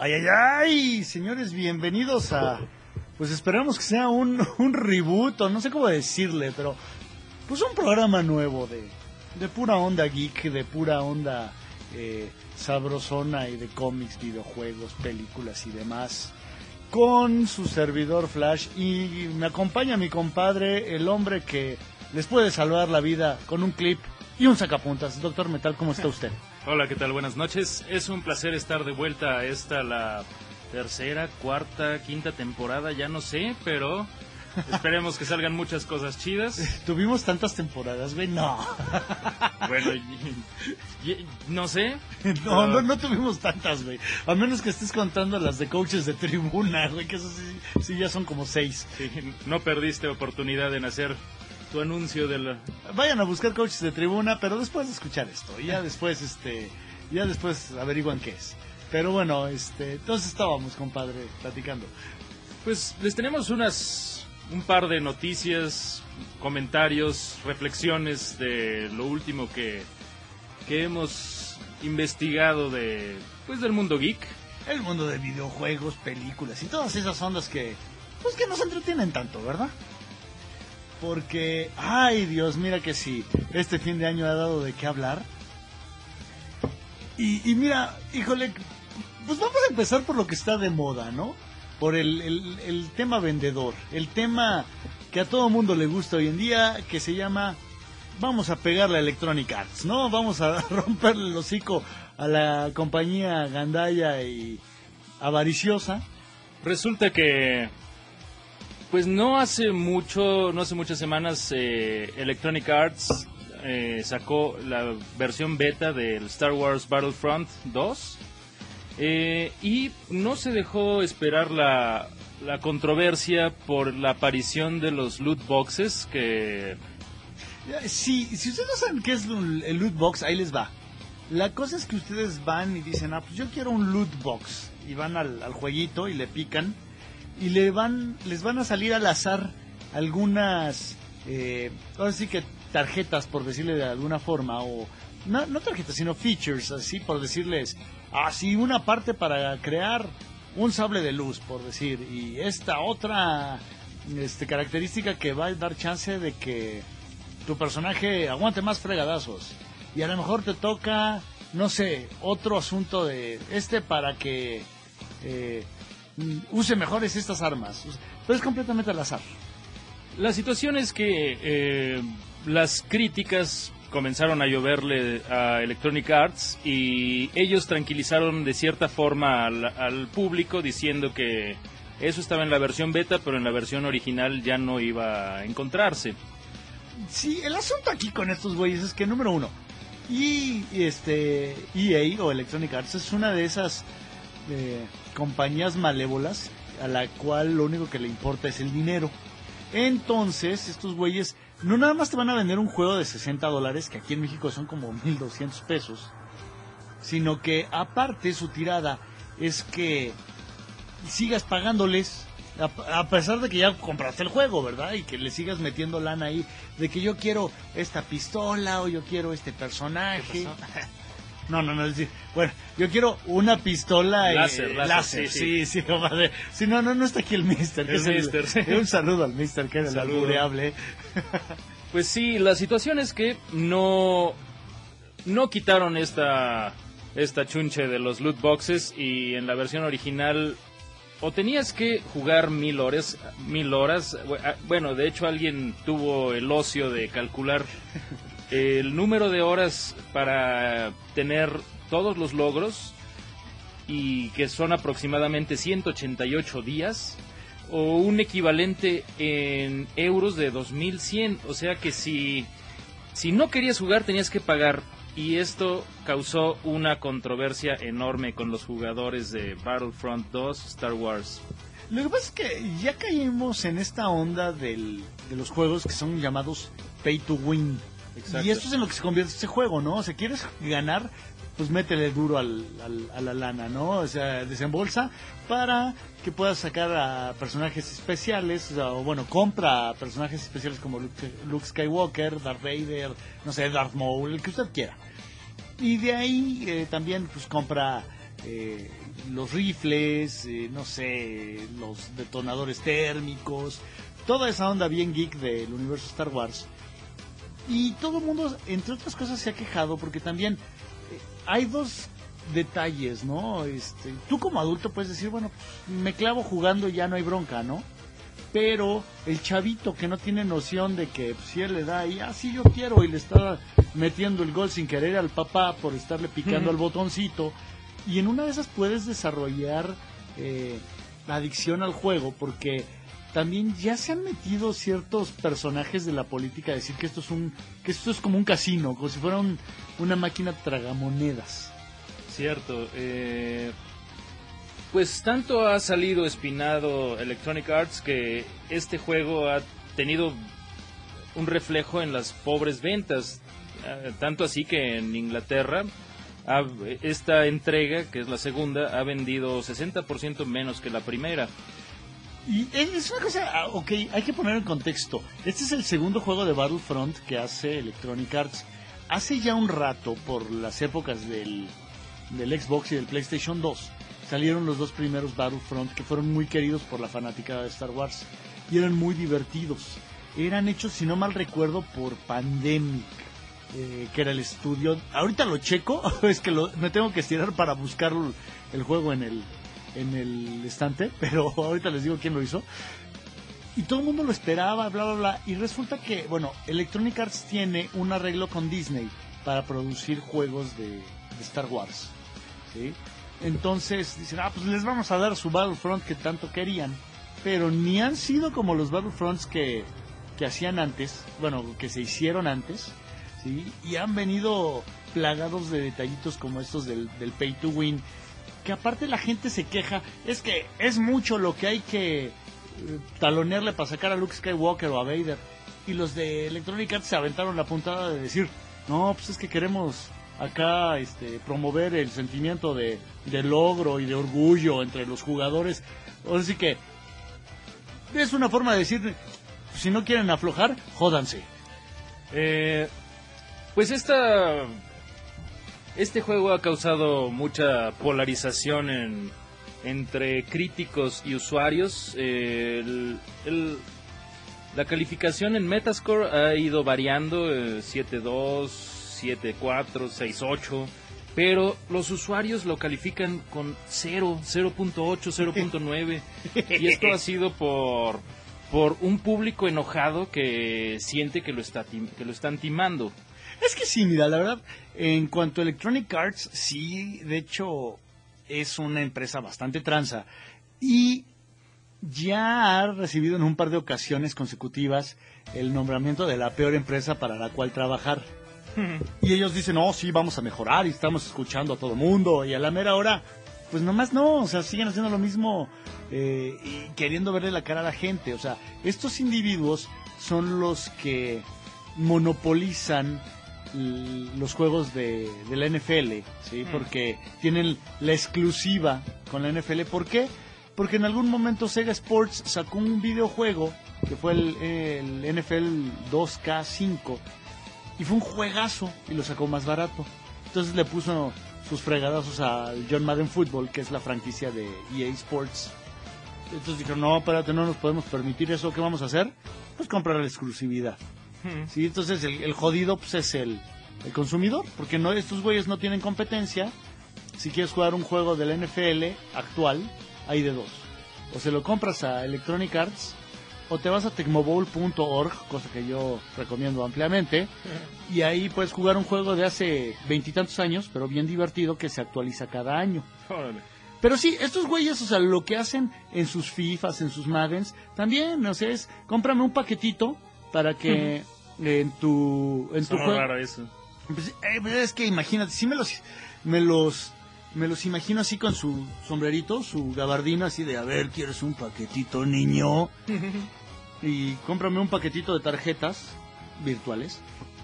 Ay, ay, ay, señores, bienvenidos a... Pues esperamos que sea un, un reboot, o no sé cómo decirle, pero... Pues un programa nuevo de, de pura onda geek, de pura onda eh, sabrosona y de cómics, videojuegos, películas y demás. Con su servidor Flash y me acompaña mi compadre, el hombre que les puede salvar la vida con un clip y un sacapuntas. Doctor Metal, ¿cómo está usted? Hola, ¿qué tal? Buenas noches. Es un placer estar de vuelta a esta, la tercera, cuarta, quinta temporada, ya no sé, pero esperemos que salgan muchas cosas chidas. Tuvimos tantas temporadas, güey, no. Bueno, y- y- no sé. No, no, no tuvimos tantas, güey. A menos que estés contando las de coaches de tribuna, güey, que eso sí, sí ya son como seis. Sí, no perdiste oportunidad en hacer tu anuncio de la... Vayan a buscar coaches de tribuna, pero después de escuchar esto, y ya después, este, ya después averiguan qué es. Pero bueno, este, entonces estábamos, compadre, platicando. Pues les tenemos unas un par de noticias, comentarios, reflexiones de lo último que, que hemos investigado de pues del mundo geek. El mundo de videojuegos, películas y todas esas ondas que, pues que nos entretienen tanto, ¿verdad? Porque, ay Dios, mira que sí, este fin de año ha dado de qué hablar. Y, y mira, híjole, pues vamos a empezar por lo que está de moda, ¿no? Por el, el, tema vendedor, el tema que a todo mundo le gusta hoy en día, que se llama vamos a pegarle a Electronic Arts, ¿no? Vamos a romperle el hocico a la compañía gandaya y avariciosa. Resulta que pues no hace mucho, no hace muchas semanas eh, Electronic Arts eh, sacó la versión beta del Star Wars Battlefront 2 eh, y no se dejó esperar la, la controversia por la aparición de los loot boxes que Si, ustedes no saben qué es el loot box, ahí les va. La cosa es que ustedes van y dicen, ah, pues yo quiero un loot box. Y van al, al jueguito y le pican. Y le van, les van a salir al azar algunas, eh, ahora sí que tarjetas, por decirle de alguna forma, o no, no tarjetas, sino features, así por decirles, así una parte para crear un sable de luz, por decir, y esta otra este, característica que va a dar chance de que tu personaje aguante más fregadazos. Y a lo mejor te toca, no sé, otro asunto de este para que eh, use mejores estas armas. Pero es completamente al azar. La situación es que eh, las críticas comenzaron a lloverle a Electronic Arts y ellos tranquilizaron de cierta forma al, al público diciendo que eso estaba en la versión beta, pero en la versión original ya no iba a encontrarse. Sí, el asunto aquí con estos güeyes es que, número uno, y este EA o Electronic Arts es una de esas eh, compañías malévolas a la cual lo único que le importa es el dinero. Entonces, estos güeyes no nada más te van a vender un juego de 60 dólares, que aquí en México son como 1200 pesos, sino que aparte su tirada es que sigas pagándoles a, a pesar de que ya compraste el juego, ¿verdad? Y que le sigas metiendo lana ahí de que yo quiero esta pistola o yo quiero este personaje. No, no, no, es decir, bueno, yo quiero una pistola eh, Láser, láser, sí, sí, sí, compadre. Sí, no, no, no está aquí el mister. que El es el- mister, sí. Un saludo al mister, que es el albureable. Pues sí, la situación es que no, no quitaron esta, esta chunche de los loot boxes y en la versión original o tenías que jugar mil horas, mil horas. bu- Bueno, de hecho alguien tuvo el ocio de calcular el número de horas para tener todos los logros y que son aproximadamente 188 días o un equivalente en euros de 2100, o sea que si si no querías jugar tenías que pagar y esto causó una controversia enorme con los jugadores de Battlefront 2 Star Wars. Lo que pasa es que ya caímos en esta onda del, de los juegos que son llamados pay to win. Y esto es en lo que se convierte este juego, ¿no? O sea, quieres ganar, pues métele duro al, al- a la lana, ¿no? O sea, desembolsa para que puedas sacar a personajes especiales, o, sea, o bueno, compra personajes especiales como Luke, Luke Skywalker, Darth Vader, no sé, Darth Maul, el que usted quiera. Y de ahí eh, también pues compra eh, los rifles, eh, no sé, los detonadores térmicos, toda esa onda bien geek del universo Star Wars. Y todo el mundo, entre otras cosas, se ha quejado porque también eh, hay dos detalles, ¿no? Este, tú como adulto puedes decir, bueno, me clavo jugando y ya no hay bronca, ¿no? Pero el chavito que no tiene noción de que pues, si él le da y así yo quiero y le está metiendo el gol sin querer al papá por estarle picando al botoncito y en una de esas puedes desarrollar eh, la adicción al juego porque también ya se han metido ciertos personajes de la política a decir que esto es un que esto es como un casino como si fuera un- una máquina tragamonedas Cierto. eh, pues tanto ha salido espinado Electronic Arts que este juego ha tenido un reflejo en las pobres ventas. eh, tanto así que en Inglaterra esta entrega, que es la segunda, ha vendido 60% menos que la primera. Y es una cosa, ah, ok, hay que poner en contexto. Este es el segundo juego de Battlefront que hace Electronic Arts. Hace ya un rato, por las épocas del, del Xbox y del PlayStation 2, salieron los dos primeros Battlefront que fueron muy queridos por la fanática de Star Wars y eran muy divertidos. Eran hechos, si no mal recuerdo, por Pandemic, eh, que era el estudio. Ahorita lo checo, es que lo- me tengo que estirar para buscar el juego en el, en el estante, pero ahorita les digo quién lo hizo. Y todo el mundo lo esperaba, bla, bla, bla. Y resulta que, bueno, Electronic Arts tiene un arreglo con Disney para producir juegos de, de Star Wars. ¿sí? Entonces dicen, ah, pues les vamos a dar su Battlefront que tanto querían. Pero ni han sido como los Battlefronts que, que hacían antes, bueno, que se hicieron antes. ¿sí? Y han venido plagados de detallitos como estos del, del Pay to Win que aparte la gente se queja, es que es mucho lo que hay que eh, talonearle para sacar a Luke Skywalker o a Vader. Y los de Electronic Arts se aventaron la puntada de decir, no, pues es que queremos acá este, promover el sentimiento de, de logro y de orgullo entre los jugadores. Así que es una forma de decir, si no quieren aflojar, jódanse. Eh, pues esta este juego ha causado mucha polarización en, entre críticos y usuarios. Eh, el- el- la calificación en Metascore ha ido variando, eh, 7.2, 7.4, 6.8, pero los usuarios lo califican con 0, 0.8, 0.9, y esto ha sido por, por un público enojado que siente que lo, está, que lo están timando. Es que sí, mira, la verdad, en cuanto a Electronic Arts, sí, de hecho, es una empresa bastante tranza. Y ya ha recibido en un par de ocasiones consecutivas el nombramiento de la peor empresa para la cual trabajar. Y ellos dicen, no, sí, vamos a mejorar y estamos escuchando a todo el mundo. Y a la mera hora, pues nomás no, o sea, siguen haciendo lo mismo eh, y queriendo verle la cara a la gente. O sea, estos individuos son los que monopolizan los juegos de, de la NFL, ¿sí? Mm. Porque tienen la exclusiva con la NFL. ¿Por qué? Porque en algún momento Sega Sports sacó un videojuego que fue el, el NFL 2K5 y fue un juegazo y lo sacó más barato. Entonces le puso sus fregadazos al John Madden Football, que es la franquicia de EA Sports. Entonces dijeron, no, espérate, no nos podemos permitir eso, ¿qué vamos a hacer? Pues comprar la exclusividad. Sí, entonces el, el jodido pues, es el, el consumidor, porque no estos güeyes no tienen competencia. Si quieres jugar un juego de la NFL actual, hay de dos. O se lo compras a Electronic Arts, o te vas a tecmobowl.org, cosa que yo recomiendo ampliamente, y ahí puedes jugar un juego de hace veintitantos años, pero bien divertido, que se actualiza cada año. Órale. Pero sí, estos güeyes, o sea, lo que hacen en sus FIFAs, en sus Maddens, también, o sea, es, cómprame un paquetito para que en tu, en tu juego... raro eso. Pues, eh, pues, es que imagínate, sí me los, me los, me los imagino así con su sombrerito, su gabardina así de, a ver, ¿quieres un paquetito, niño? y cómprame un paquetito de tarjetas virtuales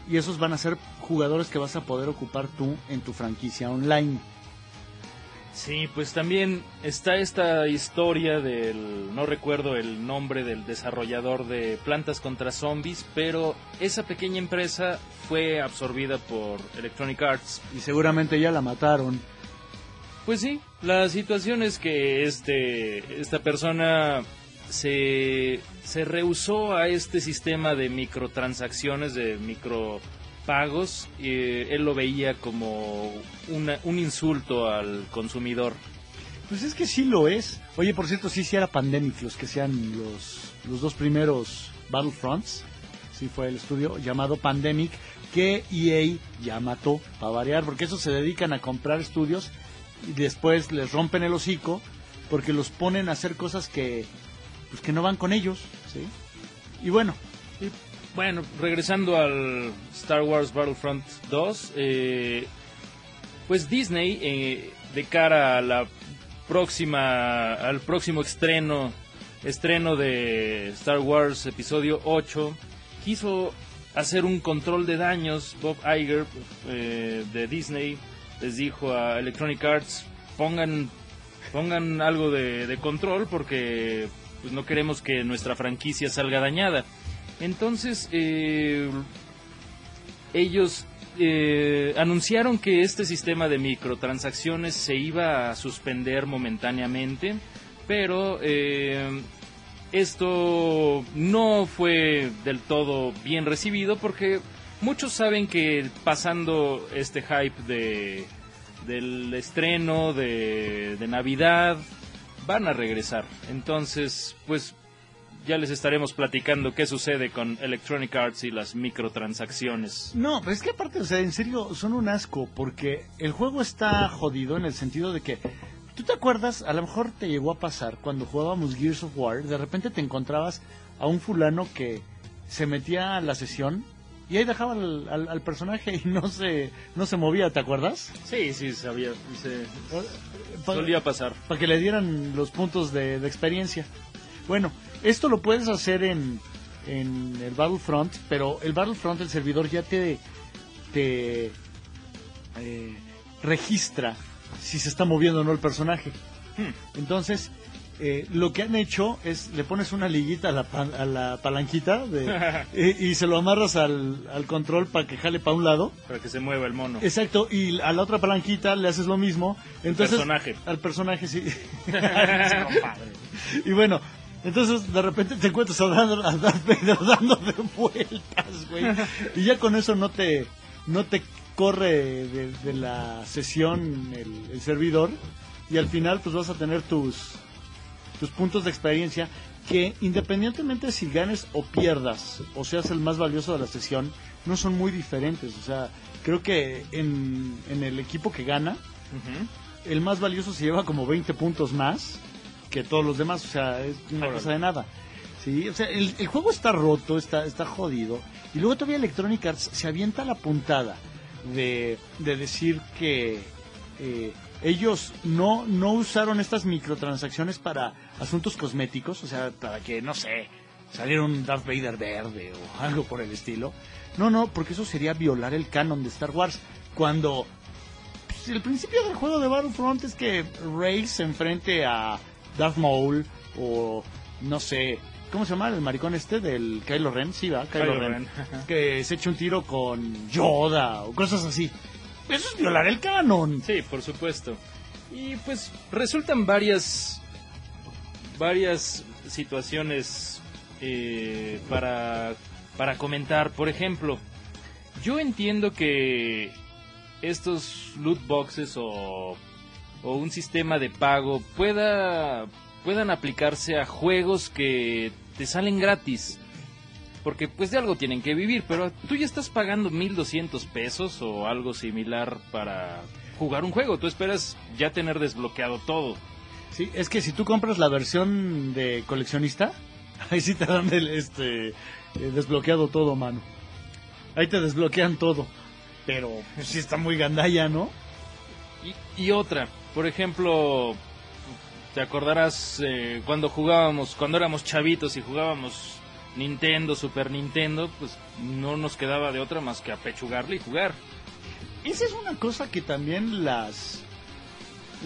y esos van a ser jugadores que vas a poder ocupar tú en tu franquicia online. Sí, pues también está esta historia del, no recuerdo el nombre del desarrollador de Plantas contra Zombies, pero esa pequeña empresa fue absorbida por Electronic Arts. Y seguramente ya la mataron. Pues sí, la situación es que este, esta persona se, se rehusó a este sistema de microtransacciones, de micropagos. Y él lo veía como una- un insulto al consumidor. Pues es que sí lo es. Oye, por cierto, sí, sí era Pandemic los que sean los, los dos primeros Battlefronts. Sí fue el estudio llamado Pandemic que EA ya mató, para variar, porque esos se dedican a comprar estudios y después les rompen el hocico porque los ponen a hacer cosas que, pues, que no van con ellos, ¿sí? Y bueno, bueno, regresando al Star Wars Battlefront 2, eh, pues Disney, eh, de cara a la próxima, al próximo estreno, estreno de Star Wars Episodio 8, quiso hacer un control de daños. Bob Iger eh, de Disney les dijo a Electronic Arts, pongan, pongan algo de, de control porque pues, no queremos que nuestra franquicia salga dañada. Entonces, eh, ellos eh, anunciaron que este sistema de microtransacciones se iba a suspender momentáneamente, pero eh, esto no fue del todo bien recibido porque muchos saben que pasando este hype de, del estreno de, de Navidad van a regresar. Entonces, pues ya les estaremos platicando qué sucede con Electronic Arts y las microtransacciones. No, pero es que aparte, o sea, en serio, son un asco, porque el juego está jodido en el sentido de que, ¿tú te acuerdas? A lo mejor te llegó a pasar cuando jugábamos Gears of War, de repente te encontrabas a un fulano que se metía a la sesión y ahí dejaba al, al- al personaje y no se, no se movía, ¿te acuerdas? Sí, sí, sabía, se, Pa- solía pasar. para que le dieran los puntos de, de experiencia. Bueno, esto lo puedes hacer en, en el Battlefront, pero el Battlefront, el servidor ya te, te eh, registra si se está moviendo o no el personaje. Entonces, eh, lo que han hecho es le pones una liguita a la, a la palanquita de- y, y se lo amarras al, al control para que jale para un lado. Para que se mueva el mono. Exacto, y a la otra palanquita le haces lo mismo. Entonces, personaje. Al personaje, sí. y bueno, entonces de repente te encuentras a Darth, a Darth Vader vueltas, güey. Y ya con eso no te, no te corre de, de la sesión el, el servidor. Y al final pues vas a tener tus, tus puntos de experiencia que independientemente si ganes o pierdas o seas el más valioso de la sesión, no son muy diferentes. O sea, creo que en, en el equipo que gana, el más valioso se lleva como 20 puntos más que todos los demás. O sea, es una Órale. cosa de nada. Sí, o sea, el, el juego está roto, está, está jodido. Y luego todavía Electronic Arts se avienta la puntada de, de decir que eh, ellos no, no usaron estas microtransacciones para asuntos cosméticos, o sea, para que, no sé, saliera un Darth Vader verde o algo por el estilo. No, no, porque eso sería violar el canon de Star Wars. Cuando pues, el principio del juego de Battlefront es que Rey se enfrente a Darth Maul o no sé, ¿cómo se llama el maricón este del Kylo Ren? Sí, va, Kylo, Kylo Ren. Ren. que se eche un tiro con Yoda o cosas así. Eso es violar el canon. Sí, por supuesto. Y pues resultan varias varias situaciones eh, para para comentar. Por ejemplo, yo entiendo que estos loot boxes o o un sistema de pago pueda puedan aplicarse a juegos que te salen gratis. Porque pues de algo tienen que vivir, pero tú ya estás pagando 1200 pesos o algo similar para jugar un juego. Tú esperas ya tener desbloqueado todo. Sí, es que si tú compras la versión de coleccionista, ahí sí te dan el este eh, desbloqueado todo, mano. Ahí te desbloquean todo. Pero pues, sí está muy gandalla, ¿no? Y, y otra, por ejemplo, te acordarás eh, cuando jugábamos, cuando éramos chavitos y jugábamos Nintendo, Super Nintendo, pues no nos quedaba de otra más que apechugarle y jugar. Esa es una cosa que también las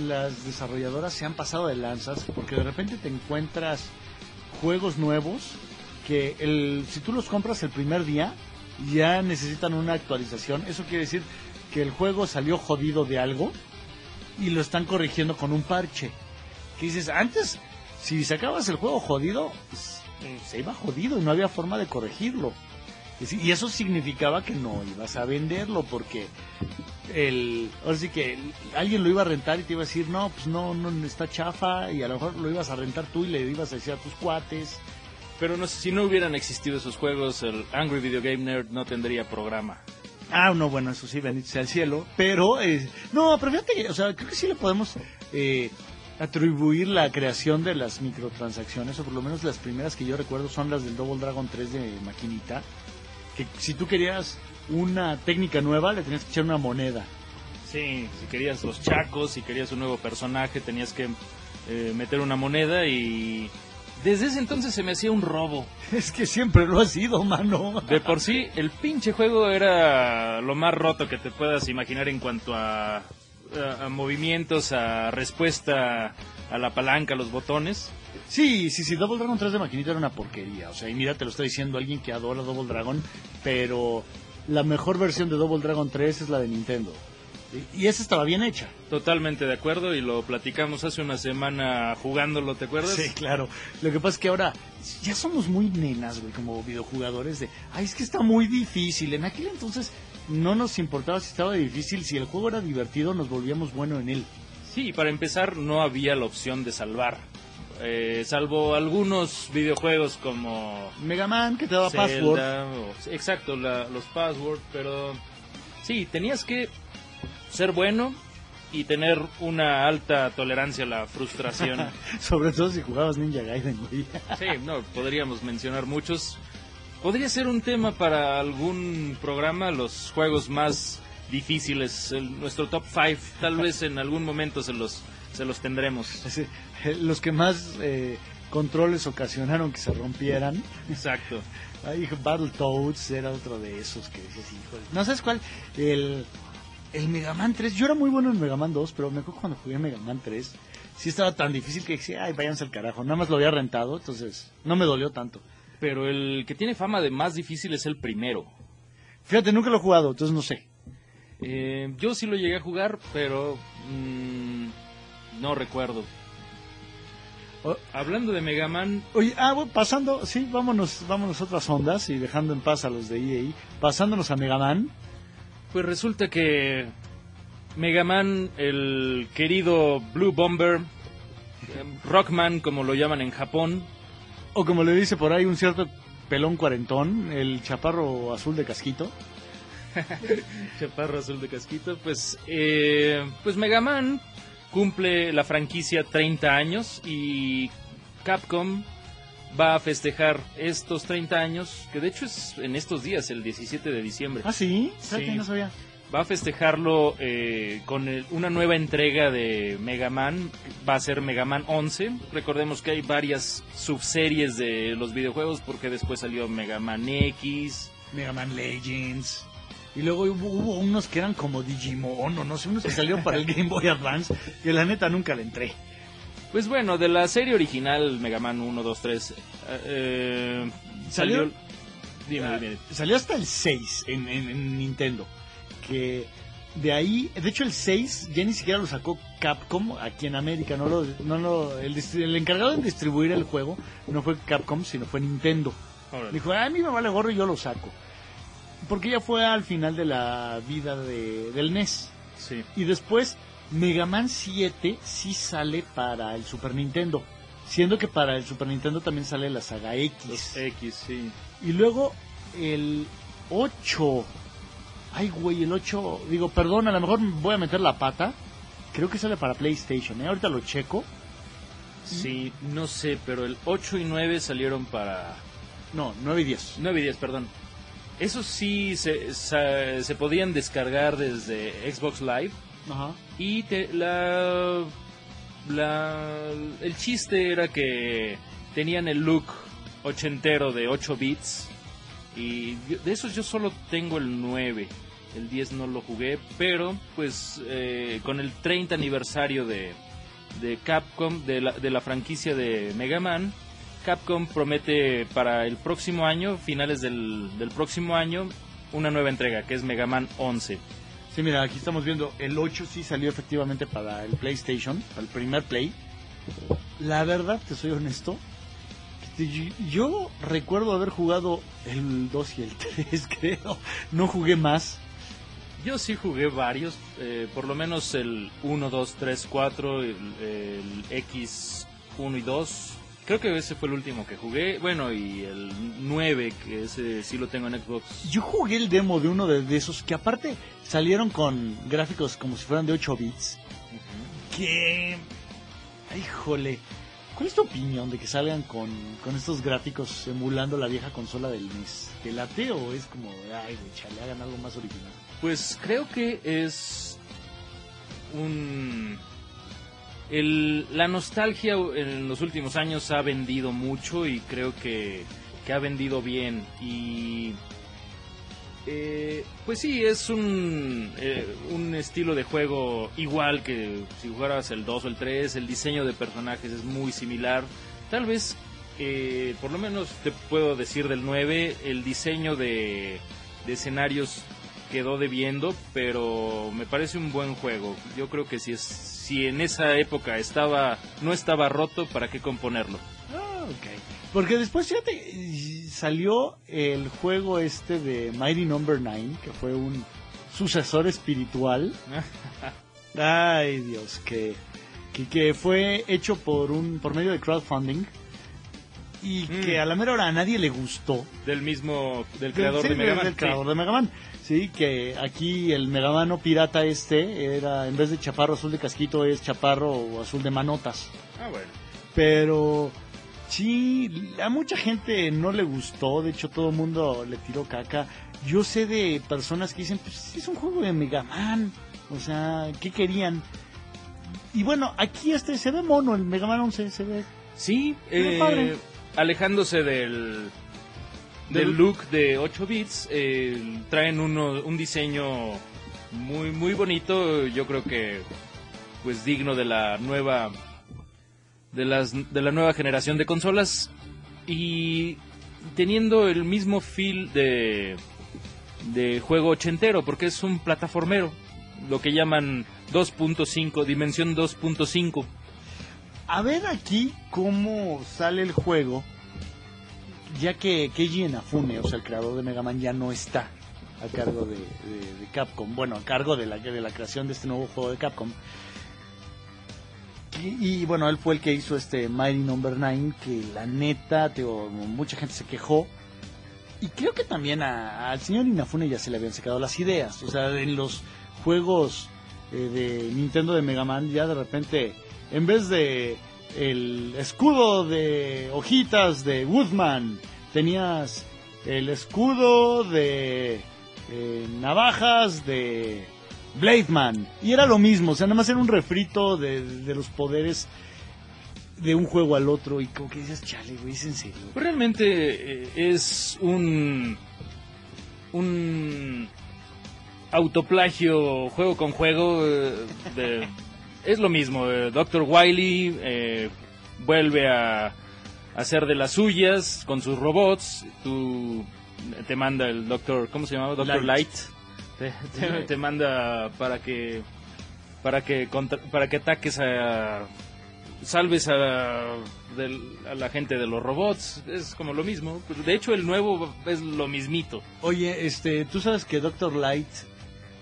las desarrolladoras se han pasado de lanzas porque de repente te encuentras juegos nuevos que el si tú los compras el primer día ya necesitan una actualización. Eso quiere decir que el juego salió jodido de algo y lo están corrigiendo con un parche. Que dices, antes, si sacabas el juego jodido, pues, se iba jodido y no había forma de corregirlo. Y eso significaba que no ibas a venderlo porque el, ahora sí que alguien lo iba a rentar y te iba a decir, no, pues no, no está chafa y a lo mejor lo ibas a rentar tú y le ibas a decir a tus cuates. Pero no, si no hubieran existido esos juegos, el Angry Video Game Nerd no tendría programa. Ah, no, bueno, eso sí, bendito sea el cielo. Pero, eh, no, pero fíjate, o sea, creo que sí le podemos eh, atribuir la creación de las microtransacciones, o por lo menos las primeras que yo recuerdo son las del Double Dragon 3 de maquinita. Que si tú querías una técnica nueva, le tenías que echar una moneda. Sí, si querías los chacos, si querías un nuevo personaje, tenías que eh, meter una moneda y desde ese entonces se me hacía un robo. Es que siempre lo ha sido, mano. De por sí, el pinche juego era lo más roto que te puedas imaginar en cuanto a, a, movimientos, a respuesta a la palanca, a los botones. Sí, sí, sí, Double Dragon 3 de maquinita era una porquería. O sea, y mira, te lo está diciendo alguien que adora Double Dragon, pero la mejor versión de Double Dragon 3 es la de Nintendo. Y esa estaba bien hecha. Totalmente de acuerdo y lo platicamos hace una semana jugándolo, ¿te acuerdas? Sí, claro. Lo que pasa es que ahora ya somos muy nenas, güey, como videojugadores de, ay, es que está muy difícil. En aquel entonces no nos importaba si estaba difícil, si el juego era divertido nos volvíamos bueno en él. Sí, para empezar no había la opción de salvar. Eh, salvo algunos videojuegos como Mega Man que te daba password. exacto, los passwords, pero sí, tenías que ser bueno y tener una alta tolerancia a la frustración. Sobre todo si jugabas Ninja Gaiden, sí, no, podríamos mencionar muchos. Podría ser un tema para algún programa, los juegos más difíciles, nuestro top 5, tal vez en algún momento se los, se los tendremos. los que más eh, controles ocasionaron que se rompieran. Exacto. Battletoads era otro de esos que decías, hijo. No sabes cuál, el el Mega Man 3, yo era muy bueno en Mega Man 2, pero me acuerdo cuando jugué Mega Man 3, sí estaba tan difícil que decía, ay, váyanse al carajo. Nada más lo había rentado, entonces no me dolió tanto. Pero el que tiene fama de más difícil es el primero. Fíjate, nunca lo he jugado, entonces no sé. Eh, yo sí lo llegué a jugar, pero mm, no recuerdo. Hablando de Mega Man. Oye, ah, pasando, sí, vámonos, vámonos otras ondas y dejando en paz a los de EA. Pasándonos a Mega Man. Pues resulta que Mega Man, el querido Blue Bomber, eh, Rockman como lo llaman en Japón. O como le dice por ahí un cierto pelón cuarentón, el chaparro azul de casquito. chaparro azul de casquito, pues, eh, pues Mega Man cumple la franquicia 30 años y Capcom va a festejar estos 30 años, que de hecho es en estos días, el 17 de diciembre. Ah, sí, no sabía. Va a festejarlo eh, con una nueva entrega de Mega Man, va a ser Mega Man 11. Recordemos que hay varias subseries de los videojuegos porque después salió Mega Man X, Mega Man Legends. Y luego hubo, unos que eran como Digimon o no sé, unos que salieron para el Game Boy Advance, que la neta nunca le entré. Pues bueno, de la serie original Mega Man 1, 2, 3, salió... Ah, salió hasta el 6 en, Nintendo. Que de ahí, de hecho el 6 ya ni siquiera lo sacó Capcom aquí en América. No lo, no el, encargado de distribuir el juego no fue Capcom, sino fue Nintendo. Dijo, a mí me vale gorro y yo lo saco. Porque ya fue al final de la vida de, del NES. Sí. Y después Mega Man 7 sí sale para el Super Nintendo. Siendo que para el Super Nintendo también sale la saga X. X, sí. Y luego el 8. Ay, güey, el 8. Digo, perdón, a lo mejor voy a meter la pata. Creo que sale para PlayStation, ¿eh? Ahorita lo checo. Sí, no sé, pero el 8 y 9 salieron para. No, 9 y 10. 9 y 10, perdón. Esos sí se, se podían descargar desde Xbox Live y la, el chiste era que tenían el look ochentero de 8 bits. Y de esos yo solo tengo el 9. El 10 no lo jugué, pero pues eh, con el 30 aniversario de, de Capcom, de la, de la franquicia de Mega Man, Capcom promete para el próximo año, finales del, del próximo año, una nueva entrega que es Mega Man 11 Sí, mira, aquí estamos viendo, el 8 sí salió efectivamente para el PlayStation, para el primer Play. La verdad, te soy honesto, yo recuerdo haber jugado el 2 y el 3, creo. No jugué más. Yo sí jugué varios, eh, por lo menos el 1, 2, 3, 4, el, el X1 y 2. Creo que ese fue el último que jugué. Bueno, y el 9, que ese sí lo tengo en Xbox. Yo jugué el demo de uno de, de esos que aparte salieron con gráficos como si fueran de 8 bits. Que... Ay, Híjole. ¿Cuál es tu opinión de que salgan con, con estos gráficos emulando la vieja consola del NES? ¿Te late o es como, ay, güey, chale, hagan algo más original? Pues creo que es un... El, la nostalgia en los últimos años ha vendido mucho y creo que, que ha vendido bien. Y eh, pues sí, es un, eh, un estilo de juego igual que si jugaras el 2 o el 3. El diseño de personajes es muy similar. Tal vez, eh, por lo menos te puedo decir del 9, el diseño de, de escenarios quedó debiendo, pero me parece un buen juego. Yo creo que si es si en esa época estaba no estaba roto, ¿para qué componerlo? Ah, ok. Porque después, fíjate, salió el juego este de Mighty Number 9, que fue un sucesor espiritual. Ay, Dios, que, que, que fue hecho por un por medio de crowdfunding y Mm. que a la mera hora a nadie le gustó. Del mismo del creador Sí, de Mega Man. del sí. de que aquí el Megamano pirata este era, en vez de chaparro azul de casquito, es chaparro o azul de manotas. Ah, bueno. Pero sí, a mucha gente no le gustó, de hecho todo el mundo le tiró caca. Yo sé de personas que dicen, pues es un juego de Mega Man, o sea, ¿qué querían? Y bueno, aquí este se ve mono, el Mega Man 11 se ve... Sí, eh, padre. Alejándose del del look de 8 bits, eh, traen uno, un diseño muy muy bonito, yo creo que pues digno de la nueva de las de la nueva generación de consolas y teniendo el mismo feel de de juego ochentero porque es un plataformero, lo que llaman 2.5, dimensión 2.5. A ver aquí cómo sale el juego, ya que Keiji Inafune, o sea, el creador de Mega Man, ya no está a cargo de, de- Capcom, bueno, a cargo de la, de la creación de este nuevo juego de Capcom. Y, bueno, él fue el que hizo este Mighty Number 9, que la neta, mucha gente se quejó. Y creo que también a- al señor Inafune ya se le habían secado las ideas. O sea, en los juegos eh, de Nintendo de Mega Man, ya de repente, en vez de el escudo de hojitas de Woodman, tenías el escudo de eh, navajas de Blademan. Y era lo mismo, o sea, nada más era un refrito de, de los poderes de un juego al otro. Y como que dices, chale, güey, es en serio. Pues realmente eh, es un un autoplagio juego con juego eh, de- es lo mismo eh, Dr. Wily eh, vuelve a hacer de las suyas con sus robots tú te manda el Doctor ¿cómo se llamaba? Doctor Light. Light, Te, te- te manda para que para que contra- para que ataques a salves a, del- a la gente de los robots. Es como lo mismo. De hecho, el nuevo es lo mismito. Oye, este, ¿tú sabes que Dr. Light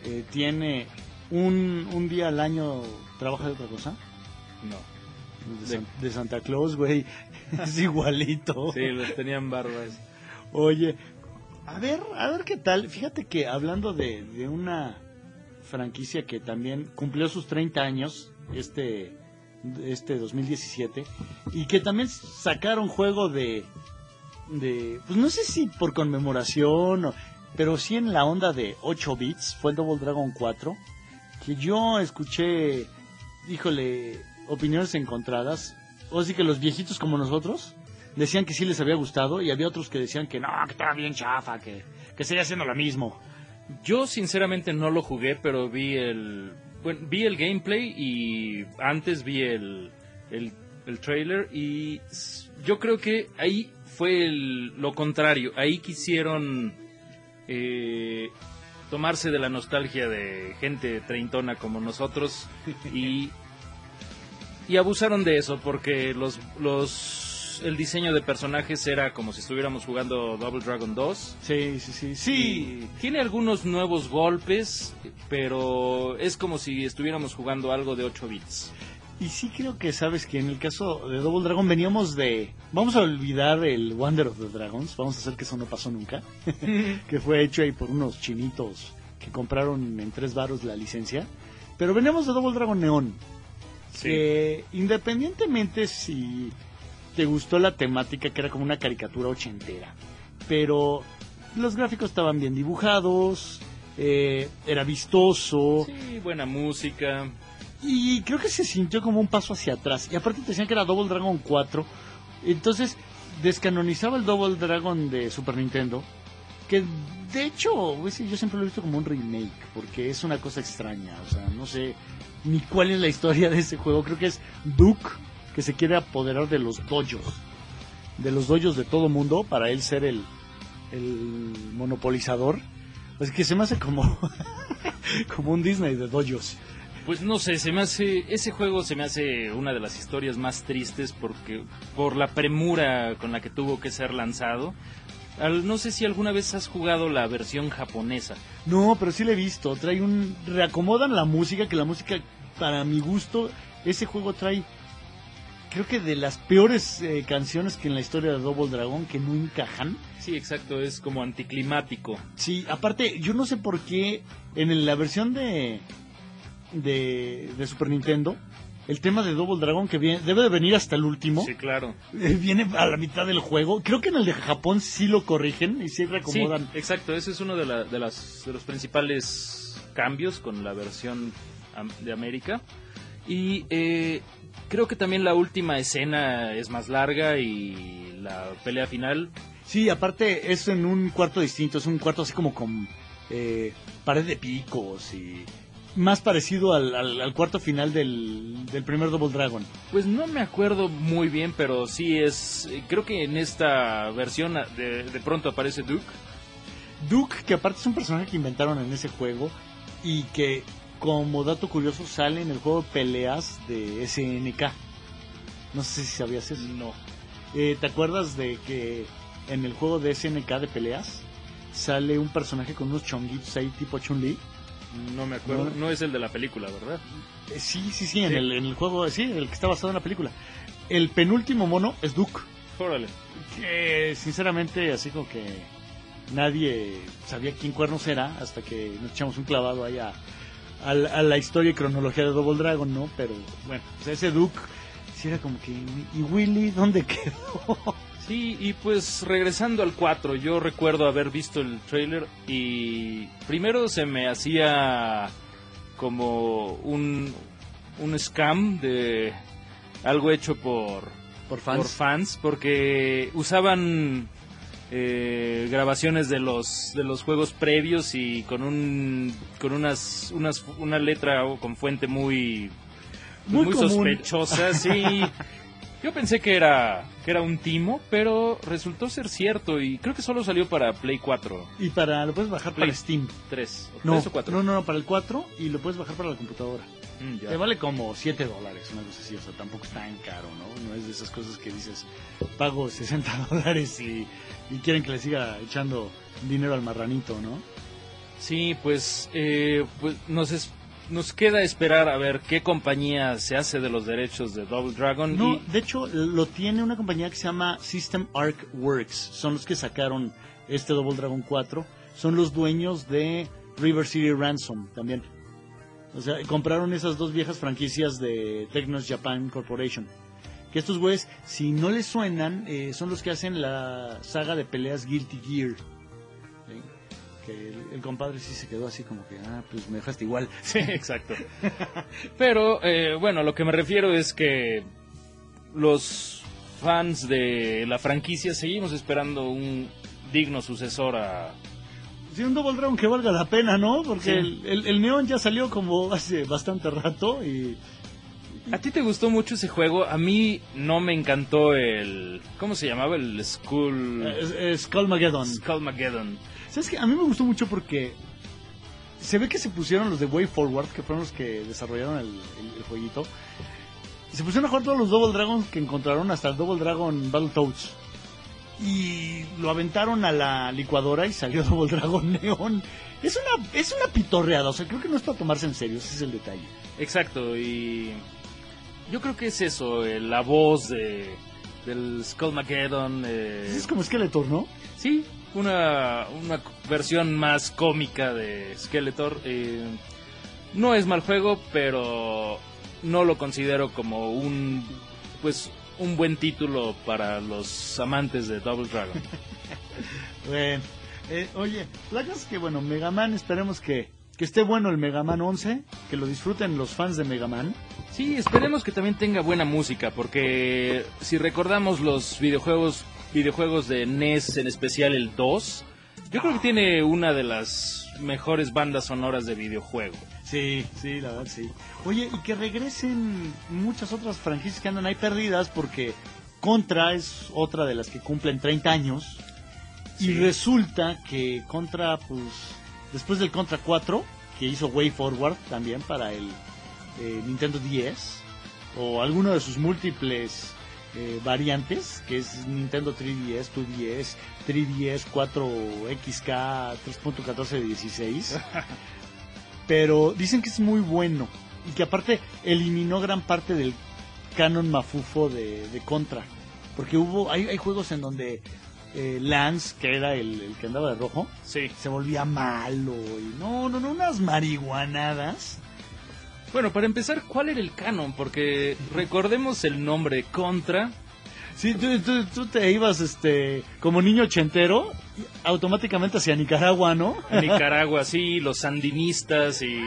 eh, tiene un, un día al año trabaja de otra cosa? No. De, De- San- de Santa Claus, güey. es igualito. Sí, los tenían barbas. Oye, a ver, a ver qué tal. Fíjate que hablando de, de una franquicia que también cumplió sus 30 años este, este 2017 y que también sacaron juego de, de, pues no sé si por conmemoración, o- pero sí en la onda de 8 bits, fue el Double Dragon 4, que yo escuché, híjole, opiniones encontradas. O sí que los viejitos como nosotros decían que sí les había gustado y había otros que decían que no, que estaba bien chafa, que, que seguía haciendo lo mismo. Yo sinceramente no lo jugué, pero vi el bueno, vi el gameplay y antes vi el el, el trailer y yo creo que ahí fue el- lo contrario. Ahí quisieron eh, tomarse de la nostalgia de gente treintona como nosotros y, y abusaron de eso porque los, los el diseño de personajes era como si estuviéramos jugando Double Dragon 2. Sí, sí, sí. Sí. Y tiene algunos nuevos golpes, pero es como si estuviéramos jugando algo de 8 bits. Y sí creo que sabes que en el caso de Double Dragon veníamos de... Vamos a olvidar el Wonder of the Dragons, vamos a hacer que eso no pasó nunca, que fue hecho ahí por unos chinitos que compraron en tres baros la licencia. Pero veníamos de Double Dragon Neon, Sí. que independientemente si te gustó la temática, que era como una caricatura ochentera, pero los gráficos estaban bien dibujados, eh, era vistoso, Sí, buena música. Y creo que se sintió como un paso hacia atrás. Y aparte te decían que era Double Dragon 4. Entonces descanonizaba el Double Dragon de Super Nintendo. Que de hecho, yo siempre lo he visto como un remake. Porque es una cosa extraña. O sea, no sé ni cuál es la historia de ese juego. Creo que es Duke que se quiere apoderar de los dojos. De los dojos de todo mundo para él ser el, monopolizador. Así que se me hace como, como un Disney de dojos. Pues no sé, se me hace ese juego se me hace una de las historias más tristes porque por la premura con la que tuvo que ser lanzado. Al- no sé si alguna vez has jugado la versión japonesa. No, pero sí lo he visto. Trae un. Reacomodan la música, que la música, para mi gusto, ese juego trae. Creo que de las peores eh, canciones que en la historia de Double Dragon, que no encajan. Sí, exacto, es como anticlimático. Sí, aparte, yo no sé por qué en la versión de, de, de Super Nintendo, el tema de Double Dragon, que viene, debe de venir hasta el último, Sí, claro. eh, viene a la mitad del juego. Creo que en el de Japón sí lo corrigen y sí Sí, reacomodan. exacto, ese es uno de, la- de las, de los principales cambios con la versión de América. Y eh, creo que también la última escena es más larga y la pelea final Sí, aparte es en un cuarto distinto, es un cuarto así como con eh, pared de picos y más parecido al, al- al cuarto final del, del primer Double Dragon. Pues no me acuerdo muy bien, pero sí es. eh, Creo que en esta versión ah, de, de pronto aparece Duke. Duke, que aparte es un personaje que inventaron en ese juego y que como dato curioso sale en el juego de peleas de SNK. No sé si sabías eso. No. Eh, ¿Te acuerdas de que en el juego de SNK de peleas sale un personaje con unos chonguitos ahí tipo Chun-Li? No me acuerdo. No. No es el de la película, ¿verdad? Eh, Sí, sí, sí, en, Sí. El, en el juego, sí, el que está basado en la película. El penúltimo mono es Duke, Órale. que sinceramente así como que nadie sabía quién cuernos era hasta que nos echamos un clavado ahí a, a la- a la historia y cronología de Double Dragon, ¿no? Pero bueno, pues ese Duke sí era como que, ¿y Willy dónde quedó? Sí, y pues regresando al 4, yo recuerdo haber visto el trailer y primero se me hacía como un, un scam de algo hecho por, Por por fans porque usaban eh, grabaciones de los de los juegos previos y con un con unas unas una letra o con fuente muy Muy muy, común. sospechosa sí yo pensé que era que era un timo pero resultó ser cierto y creo que solo salió para Play 4 Y para, lo puedes bajar para. Steam. 3 o No, 3 o 4 no, no, no, para el 4 y lo puedes bajar para la computadora. Mm. Te vale como 7 dólares, una cosa así, o sea, tampoco es tan caro, ¿no? No es de esas cosas que dices, pago 60 dólares y, y quieren que le siga echando dinero al marranito, ¿no? Sí, pues, eh, pues nos, es- nos queda esperar a ver qué compañía se hace de los derechos de Double Dragon. No, y, de hecho, lo tiene una compañía que se llama System Arc Works. Son los que sacaron este Double Dragon 4. Son los dueños de River City Ransom también. O sea, compraron esas dos viejas franquicias de Technos Japan Corporation. Que estos güeyes, si no les suenan, eh, son los que hacen la saga de peleas Guilty Gear. El, el compadre sí se quedó así como que, ah, pues me dejaste igual. sí, exacto. Pero, eh, bueno, lo que me refiero es que los fans de la franquicia seguimos esperando un digno sucesor a... Sí, un Double Dragon que valga la pena, ¿no? Porque Sí. el, el, el Neon ya salió como hace bastante rato y... ¿A ti te gustó mucho ese juego? A mí no me encantó el... ¿Cómo se llamaba? El School... Es, es Skullmageddon. Skullmageddon. ¿Sabes qué? A mí me gustó mucho porque se ve que se pusieron los de Way Forward, que fueron los que desarrollaron el, el- el jueguito. Y se pusieron a jugar todos los Double Dragons que encontraron hasta el Double Dragon Battletoads. Y lo aventaron a la licuadora y salió Double Dragon Neon. Es una, es una pitorreada, o sea, creo que no es para tomarse en serio, ese es el detalle. Exacto, y yo creo que es eso, eh, la voz de, del Skullmageddon. eh, Es como Skeletor, ¿no? Sí, una, una versión más cómica de Skeletor. eh, no es mal juego, pero no lo considero como un pues un buen título para los amantes de Double Dragon. Bueno, eh, oye, la cosa es que, bueno, Mega Man, esperemos que, que esté bueno el Mega Man 11, que lo disfruten los fans de Mega Man. Sí, esperemos que también tenga buena música, porque si recordamos los videojuegos videojuegos de NES, en especial el 2, yo creo que tiene una de las mejores bandas sonoras de videojuego. Sí, sí, la verdad, sí. Oye, y que regresen muchas otras franquicias que andan ahí perdidas, porque Contra es otra de las que cumplen 30 años. Y resulta que Contra, pues, después del Contra 4, que hizo Way Forward también para el eh, Nintendo 10, o alguno de sus múltiples eh, variantes, que es Nintendo 3DS, 2DS, 3DS, 4XK, 3.14 de 16. Pero dicen que es muy bueno y que aparte eliminó gran parte del canon mafufo de, de Contra. Porque hubo, hay, hay juegos en donde eh, Lance, que era el, el que andaba de rojo, Sí. se volvía malo y no, no, no, unas marihuanadas. Bueno, para empezar, ¿cuál era el canon? Porque recordemos el nombre Contra. Sí, tú, tú- tú te ibas este como niño ochentero automáticamente hacia Nicaragua, ¿no? Nicaragua, sí, los sandinistas y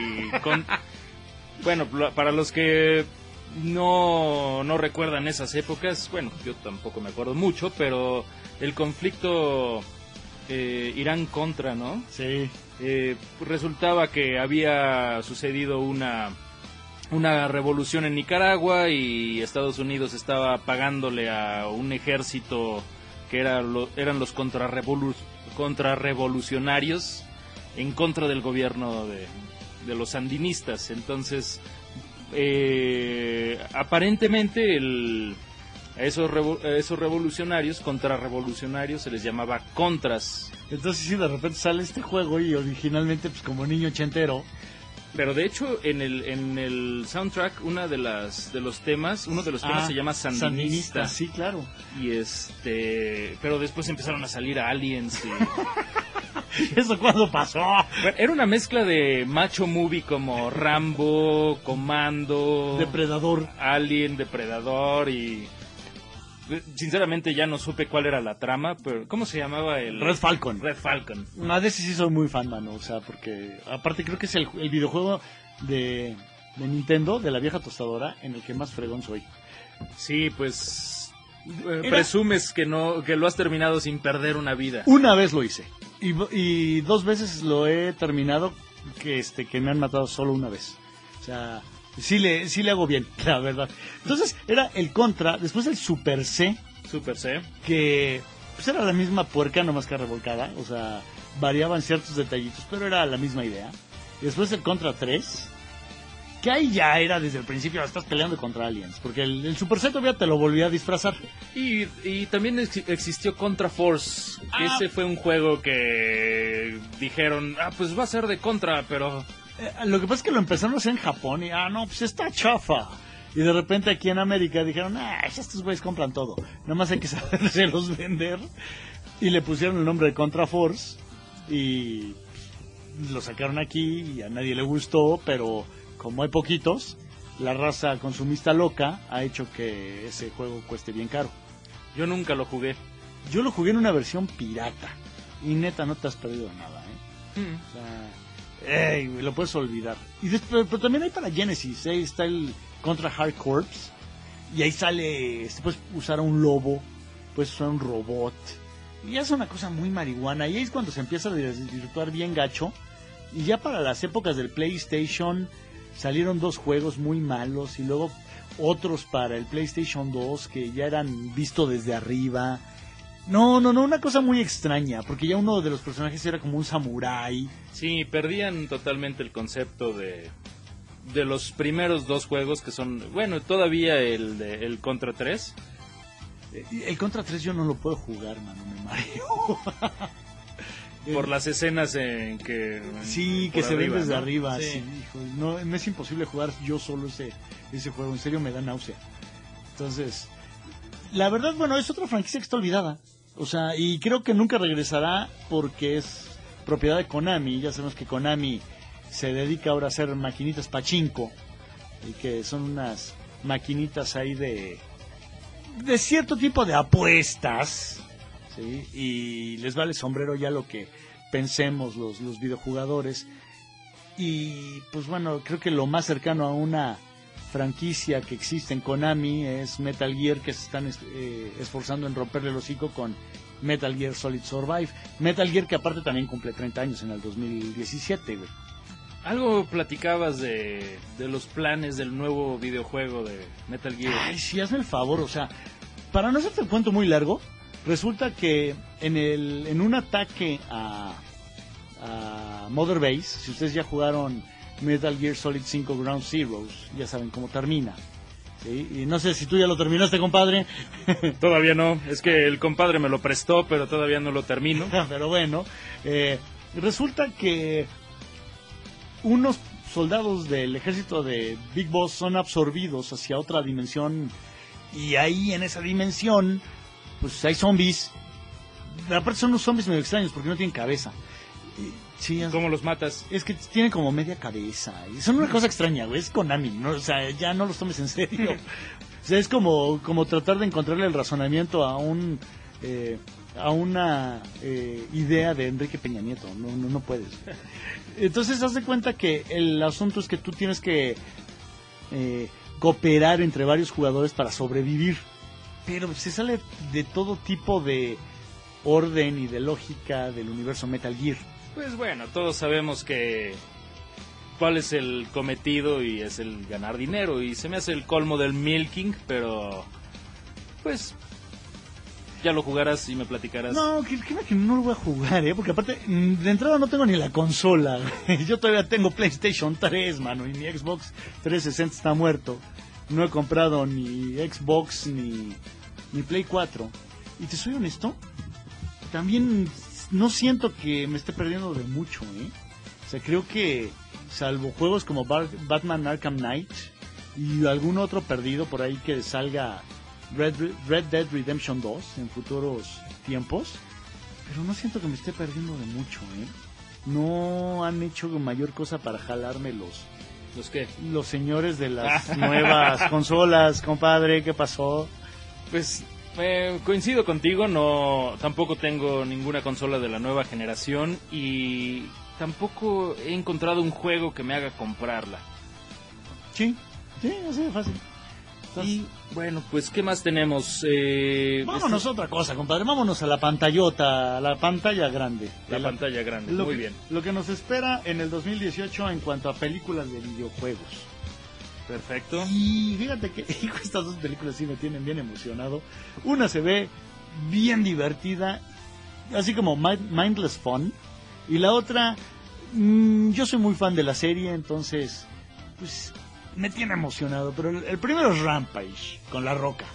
con... Bueno, para los que no, no recuerdan esas épocas, bueno, yo tampoco me acuerdo mucho, pero el conflicto eh, Irán contra, ¿no? Sí. Eh, resultaba que había sucedido una una revolución en Nicaragua y Estados Unidos estaba pagándole a un ejército que era eran los contrarrevolu- contrarrevolucionarios en contra del gobierno de, de los sandinistas. Entonces, eh, aparentemente el, a esos, esos revolucionarios, contrarrevolucionarios, se les llamaba contras. Entonces sí, de repente sale este juego y originalmente pues como niño ochentero. Pero de hecho, en el, en el soundtrack, una de las de los temas, uno de los temas Ah, se llama Sandinista. Sí, claro. Y este, pero después empezaron a salir aliens. y- ¿Eso cuándo pasó? Era una mezcla de macho movie como Rambo, Comando, Depredador. Alien, Depredador y sinceramente ya no supe cuál era la trama, pero ¿cómo se llamaba el Red Falcon. Red Falcon. No, de ese sí soy muy fan, mano. O sea, porque aparte creo que es el, el videojuego de, de Nintendo, de la vieja tostadora, en el que más fregón soy. Sí, pues eh, Era- presumes que no que lo has terminado sin perder una vida. Una vez lo hice. Y, y dos veces lo he terminado que, este, que me han matado solo una vez. O sea, sí le, sí le hago bien, la verdad. Entonces, era el Contra, después el Super C, Super C. que pues era la misma puerca, nomás que revolcada. O sea, variaban ciertos detallitos, pero era la misma idea. Y después el Contra 3, que ahí ya era desde el principio, estás peleando contra aliens. Porque el, el Super C todavía te lo volvía a disfrazar. Y, y también ex- existió Contra Force, que Ah. ese fue un juego que dijeron, ah, pues va a ser de Contra, pero Eh, lo que pasa es que lo empezaron a hacer en Japón y, ah, no, pues está chafa. Y de repente aquí en América dijeron, ah, estos güeyes compran todo. Nada más hay que sabérselos vender. Y le pusieron el nombre de Contra Force. Y lo sacaron aquí y a nadie le gustó, pero como hay poquitos, la raza consumista loca ha hecho que ese juego cueste bien caro. yo nunca lo jugué. Yo lo jugué en una versión pirata. Y neta, no te has perdido nada, ¿eh? Mm. O sea, ey, lo puedes olvidar. Y después, pero también hay para Genesis, ahí está el Contra Hard Corps. Y ahí sale, este, puedes usar a un lobo, puedes usar un robot. Y ya es una cosa muy marihuana. Y ahí es cuando se empieza a desvirtuar bien gacho. Y ya para las épocas del PlayStation salieron dos juegos muy malos y luego otros para el PlayStation 2 que ya eran visto desde arriba. No, no, no, una cosa muy extraña, porque ya uno de los personajes era como un samurái. Sí, perdían totalmente el concepto de, de los primeros dos juegos que son, bueno, todavía el, de, el Contra 3. El Contra 3 yo no lo puedo jugar, mano, me mareo. Por las escenas en que... Sí, que se ven desde ¿no? arriba. Sí. Sí, hijo, no, me es imposible jugar yo solo ese, ese juego. En serio me da náusea. Entonces, la verdad, bueno, es otra franquicia que está olvidada. O sea, y creo que nunca regresará porque es propiedad de Konami. Ya sabemos que Konami se dedica ahora a hacer maquinitas pachinko. Y que son unas maquinitas ahí de, de cierto tipo de apuestas. ¿sí? Y les vale sombrero ya lo que pensemos los, los videojugadores. Y pues bueno, creo que lo más cercano a una franquicia que existe en Konami es Metal Gear, que se están es- eh, esforzando en romperle el hocico con Metal Gear Solid Survive. Metal Gear que aparte también cumple 30 años en el 2017, güey. Algo platicabas de, de los planes del nuevo videojuego de Metal Gear. Ay, sí, hazme el favor, o sea, para no hacerte el cuento muy largo, resulta que en, el, en un ataque a, a Mother Base, si ustedes ya jugaron Metal Gear Solid 5 Ground Zeroes, ya saben cómo termina. ¿sí? Y no sé si tú ya lo terminaste, compadre, Todavía no, es que el compadre me lo prestó, pero todavía no lo termino. pero bueno, eh, resulta que unos soldados del ejército de Big Boss son absorbidos hacia otra dimensión y ahí en esa dimensión pues hay zombies. Aparte son unos zombies medio extraños porque no tienen cabeza. Y- Sí, ¿Cómo los matas? es que tienen como media cabeza. Y son una cosa extraña, güey. Es Konami, ¿no? O sea, ya no los tomes en serio. O sea, es como, como tratar de encontrarle el razonamiento a un eh, a una eh, idea de Enrique Peña Nieto. No, no, no puedes. Entonces, haz de cuenta que el asunto es que tú tienes que eh, cooperar entre varios jugadores para sobrevivir. Pero se sale de todo tipo de orden y de lógica del universo Metal Gear. Pues bueno, todos sabemos que cuál es el cometido y es el ganar dinero y se me hace el colmo del milking, pero pues ya lo jugarás y me platicarás. No, que, que, no lo voy a jugar, ¿eh? Porque aparte, mm, de entrada no tengo ni la consola. Yo todavía tengo PlayStation 3, mano, y mi Xbox 360 está muerto. No he comprado ni Xbox ni, ni Play 4. Y te soy honesto, también no siento que me esté perdiendo de mucho, ¿eh? O sea, creo que, salvo juegos como Batman Arkham Knight y algún otro perdido por ahí que salga Red, Red Dead Redemption 2 en futuros tiempos, pero no siento que me esté perdiendo de mucho, ¿eh? No han hecho mayor cosa para jalarme los, ¿Los qué? los señores de las nuevas consolas, compadre, ¿qué pasó? Pues eh, coincido contigo, no tampoco tengo ninguna consola de la nueva generación y tampoco he encontrado un juego que me haga comprarla. Sí, sí, así de fácil. Y bueno, pues ¿qué más tenemos? Eh, Vámonos a otra cosa, compadre, vámonos a la pantallota, a la pantalla grande. este- la pantalla grande, muy que- bien. Lo que nos espera en el 2018 en cuanto a películas de videojuegos. Perfecto. Y fíjate que hijo, estas dos películas sí me tienen bien emocionado. Una se ve bien divertida, así como Mind- Mindless Fun. Y la otra, mm, yo soy muy fan de la serie, entonces, pues me tiene emocionado. Pero el, el primero es Rampage, con La Roca.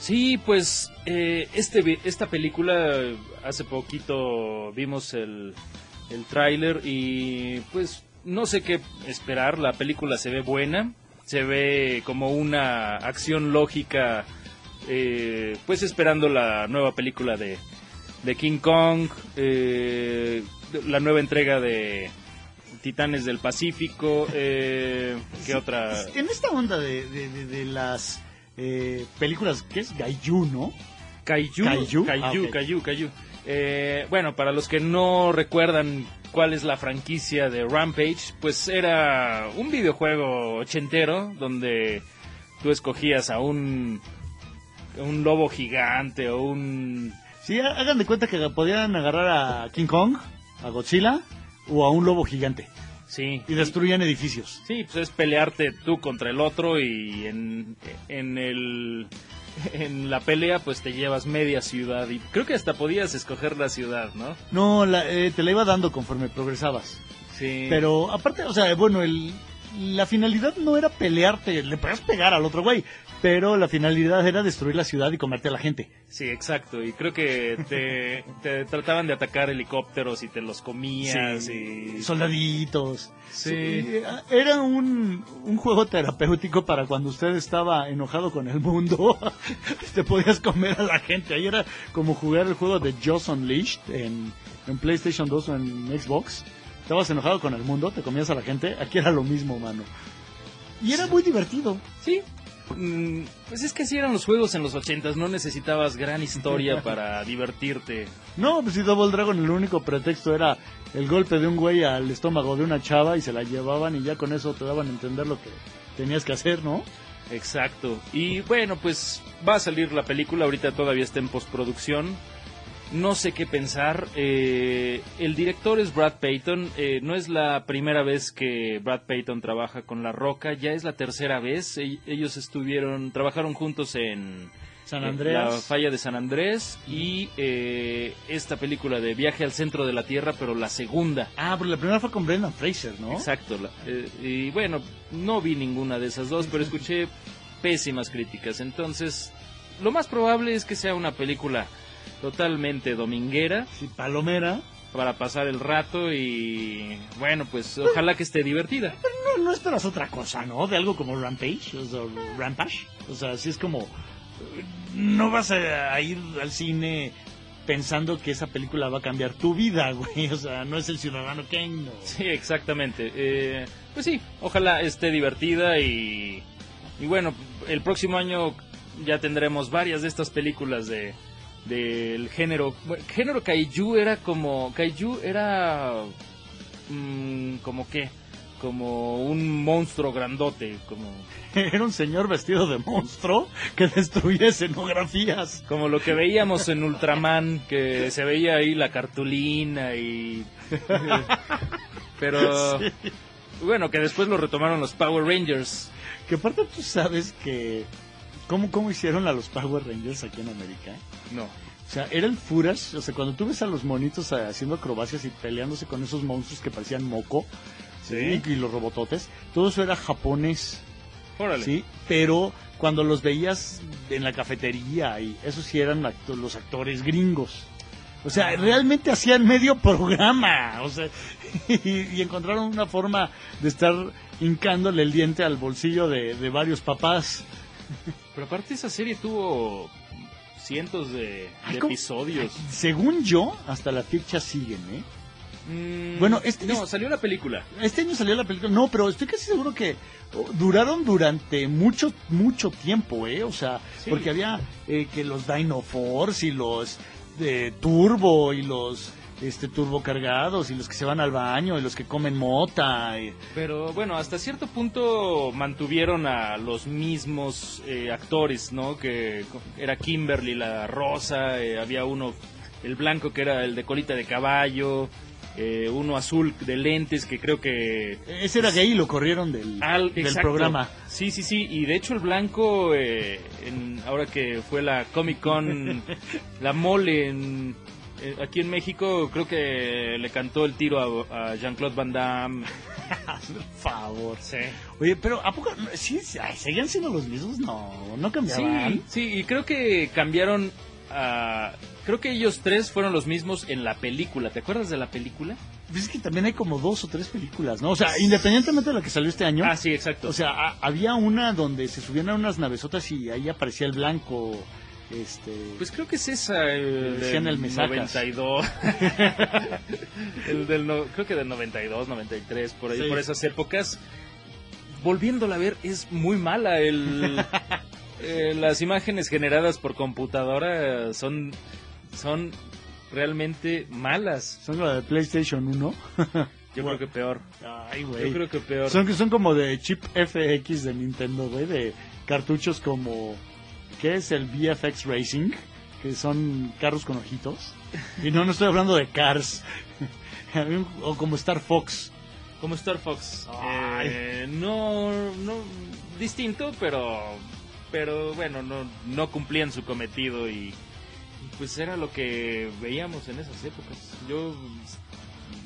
Sí, pues eh, este, vi- esta película hace poquito vimos el, el tráiler y pues no sé qué esperar. La película se ve buena, se ve como una acción lógica, eh, pues esperando la nueva película de, de King Kong, eh, la nueva entrega de Titanes del Pacífico, eh, ¿qué otra? En esta onda de, de- de- de las eh, películas, ¿qué es? Gaiju, ¿no? Kaiju. Kaiju. Kaiju, Ah, ok. Kaiju, Kaiju. Eh, bueno, para los que no recuerdan cuál es la franquicia de Rampage, pues era un videojuego ochentero donde tú escogías a un, un lobo gigante o un... Sí, hagan de cuenta que podían agarrar a King Kong, a Godzilla o a un lobo gigante Sí, y destruían edificios. Sí, pues es pelearte tú contra el otro y en, en el en la pelea pues te llevas media ciudad y creo que hasta podías escoger la ciudad, ¿no? No, la, eh, te la iba dando conforme progresabas. Sí. Pero aparte, o sea, bueno, el, la finalidad no era pelearte, le podías pegar al otro güey, pero la finalidad era destruir la ciudad y comerte a la gente. Sí, exacto. Y creo que te, te trataban de atacar helicópteros y te los comías y... Soldaditos. Sí. Era un, un juego terapéutico para cuando usted estaba enojado con el mundo. te podías comer a la gente. Ahí era como jugar el juego de Joss Unleashed en, en PlayStation 2 o en Xbox. Estabas enojado con el mundo, te comías a la gente. Aquí era lo mismo, mano. Y era muy divertido. Sí. Mm, Pues es que así eran los juegos en los ochentas, no necesitabas gran historia para divertirte. No, pues si Double Dragon el único pretexto era el golpe de un güey al estómago de una chava y se la llevaban y ya con eso te daban a entender lo que tenías que hacer, ¿no? Exacto. Y bueno, pues va a salir la película, ahorita todavía está en postproducción. No sé qué pensar. Eh, el director es Brad Payton. Eh, no es la primera vez que Brad Payton trabaja con La Roca, ya es la tercera vez. E- ellos estuvieron, trabajaron juntos en San eh, Andreas. La falla de San Andrés y eh, esta película de Viaje al centro de la Tierra, pero la segunda. Ah, pero la primera fue con Brendan Fraser, ¿no? Exacto. la- eh, y bueno, no vi ninguna de esas dos, pero escuché pésimas críticas. Entonces, lo más probable es que sea una película totalmente dominguera Sí, Palomera. para pasar el rato y bueno, pues ojalá que esté divertida. No, no esperas otra cosa, ¿no? De algo como Rampage, o sea, Rampage. O sea, así es como... No vas a, a ir al cine pensando que esa película va a cambiar tu vida, güey. O sea, no es el Ciudadano Kane, no. Sí, exactamente. Eh, pues sí, ojalá esté divertida y, y bueno, el próximo año ya tendremos varias de estas películas de del género. Bueno, género kaiju era como kaiju era mm, como qué como un monstruo grandote como Era un señor vestido de monstruo que destruía escenografías. como lo que veíamos en Ultraman que se veía ahí la cartulina y pero bueno que después lo retomaron los Power Rangers. Que aparte tú sabes que... ¿Cómo, cómo hicieron a los Power Rangers aquí en América? no O sea, era el footage, o sea, cuando tú ves a los monitos eh, haciendo acrobacias y peleándose con esos monstruos que parecían moco, Sí. y los robototes, todo eso era japonés, órale ¿sí? Pero cuando los veías en la cafetería, y esos sí eran acto- los actores gringos. O sea, realmente hacían medio programa, o sea, y, y encontraron una forma de estar hincándole el diente al bolsillo de, de varios papás. Pero aparte esa serie tuvo cientos de, Ay, de ¿cómo? episodios. Según yo, hasta la fecha siguen, ¿eh? Mm, Bueno, este- no, salió la película. Este año salió la película. No, pero estoy casi seguro que oh, duraron durante mucho, mucho tiempo, ¿eh? O sea, Sí. porque había eh, que los Dino Force y los de Turbo y los este turbo cargados y los que se van al baño y los que comen mota. y- Pero bueno, hasta cierto punto mantuvieron a los mismos eh, actores, ¿no? Que era Kimberly la rosa, eh, había uno, el blanco que era el de colita de caballo, eh, uno azul de lentes que creo que Ese era gay y lo corrieron del, Al, del programa. Sí, sí, sí. Y de hecho el blanco, eh, en- ahora que fue la Comic Con, la mole en, eh, aquí en México, creo que le cantó el tiro a, a Jean-Claude Van Damme. Por favor. Sí. Oye, pero ¿a poco? ¿Sí, ay, ¿Seguían siendo los mismos? No, no Sí, cambiaban. sí, y creo que cambiaron a... Creo que ellos tres fueron los mismos en la película. ¿Te acuerdas de la película? Pues es que también hay como dos o tres películas, ¿no? O sea, independientemente de la que salió este año. Ah, sí, exacto. O sea, a- había una donde se subían a unas navesotas y ahí aparecía el blanco. Este. Pues creo que es esa, el Decían del el Mesacas. 92. el del no- creo que del 92, 93, por ahí, Sí. por esas épocas. Volviéndola a ver, es muy mala. El, eh, las imágenes generadas por computadora son, son realmente malas. son la de PlayStation 1. Yo creo que peor. Ay, Yo güey. creo que peor. Son, son como de chip FX de Nintendo, güey, de cartuchos como. ¿Qué es el VFX Racing? Que son carros con ojitos. Y no, no estoy hablando de Cars. o como Star Fox. Como Star Fox. Eh, no, no, distinto, pero pero bueno, no, no cumplían su cometido y, y pues era lo que veíamos en esas épocas. Yo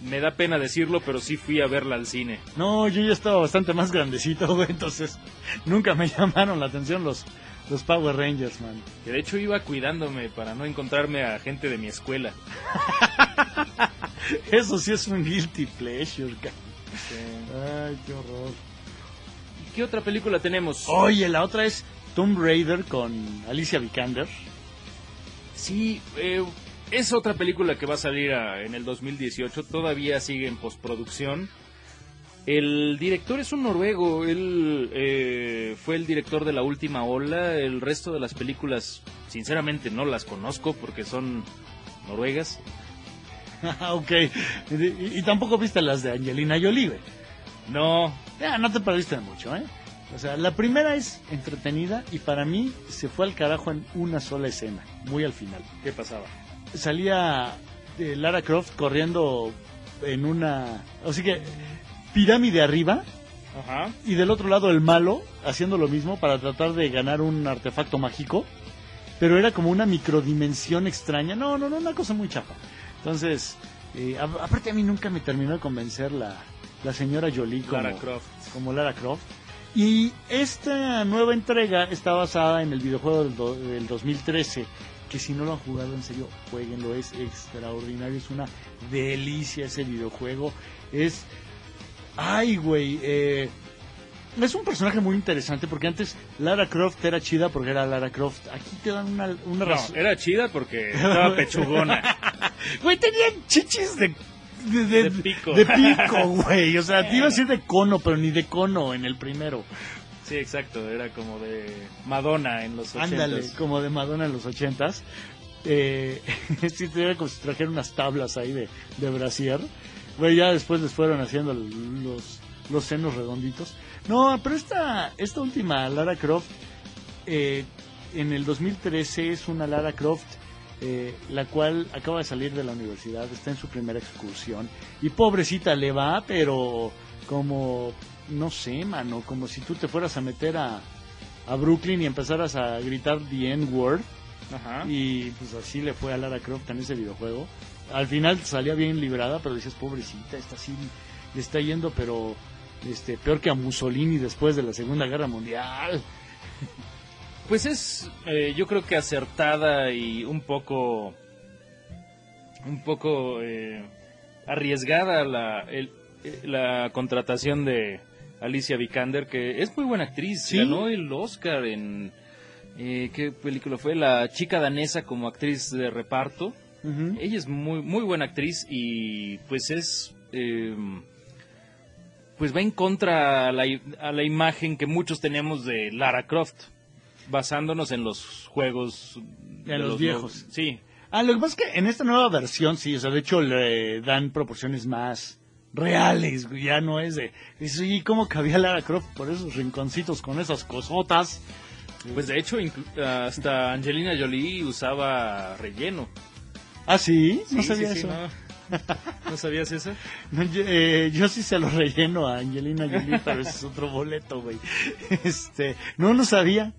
me da pena decirlo, pero sí fui a verla al cine. No, yo ya estaba bastante más grandecito, güey, entonces nunca me llamaron la atención los, los Power Rangers, man. Que de hecho iba cuidándome para no encontrarme a gente de mi escuela. Eso sí es un guilty pleasure, ca- Sí. Ay, qué horror. ¿Qué otra película tenemos? Oye, la otra es Tomb Raider con Alicia Vikander. Sí, eh, es otra película que va a salir a- en el 2018, todavía sigue en postproducción. El director es un noruego, él eh, fue el director de La Última Ola, el resto de las películas sinceramente no las conozco porque son noruegas. Ok. Y, y tampoco viste las de Angelina Jolie. No, Ya, no te perdiste mucho, ¿eh? O sea, la primera es entretenida y para mí se fue al carajo en una sola escena, muy al final. ¿qué pasaba? Salía eh, Lara Croft corriendo en una... Sea que pirámide arriba Ajá. y del otro lado el malo haciendo lo mismo para tratar de ganar un artefacto mágico, pero era como una microdimensión extraña. No, no, no, una cosa muy chafa. Entonces, eh, a- aparte a mí nunca me terminó de convencer la, la señora Jolie como Lara Croft. como Lara Croft. Y esta nueva entrega está basada en el videojuego del, do- del 2013, que si no lo han jugado en serio, jueguenlo, es extraordinario, es una delicia ese videojuego. Es... Ay, güey, eh, es un personaje muy interesante porque antes Lara Croft era chida porque era Lara Croft. Aquí te dan una, una No, razón. era chida porque estaba pechugona. Güey, tenían chichis de... De, de- De pico. de pico, güey. O sea, te iba a decir de cono, pero ni de cono en el primero. Sí, exacto, era como de Madonna en los 80 Ándale, como de Madonna en los ochentas. Eh, sí, te era como si unas tablas ahí de, de brasier. Güey, ya después les fueron haciendo los, los senos redonditos. No, pero esta, esta última Lara Croft, eh, en el 2013 es una Lara Croft, eh, la cual acaba de salir de la universidad, está en su primera excursión. Y pobrecita le va, pero como, no sé, mano, como si tú te fueras a meter a, a Brooklyn y empezaras a gritar The N-word. Y pues así le fue a Lara Croft en ese videojuego. Al final salía bien librada, pero dices, pobrecita, esta sí le está yendo, pero este peor que a Mussolini después de la Segunda Guerra Mundial. Pues es, eh, yo creo que acertada y un poco, un poco eh, arriesgada la, el- eh, la contratación de Alicia Vikander, que es muy buena actriz. Sí. Ganó el Oscar en, eh, ¿qué película fue? La chica danesa como actriz de reparto. Ella es muy, muy buena actriz y pues es... eh, pues va en contra a la, a la imagen que muchos tenemos de Lara Croft, basándonos en los juegos... de los viejos. Sí, Ah, lo que pasa es que en esta nueva versión, sí, o sea, de hecho le dan proporciones más reales, ya no es de... Dices, ¿y cómo cabía Lara Croft por esos rinconcitos con esas cosotas? pues de hecho hasta Angelina Jolie usaba relleno. Ah, sí, no Sí, sabía sí, eso. ¿no? ¿No sabías eso? No, yo, eh, yo sí se lo relleno a Angelina Jolie, pero ese es otro boleto, güey. Este, no, no sabía.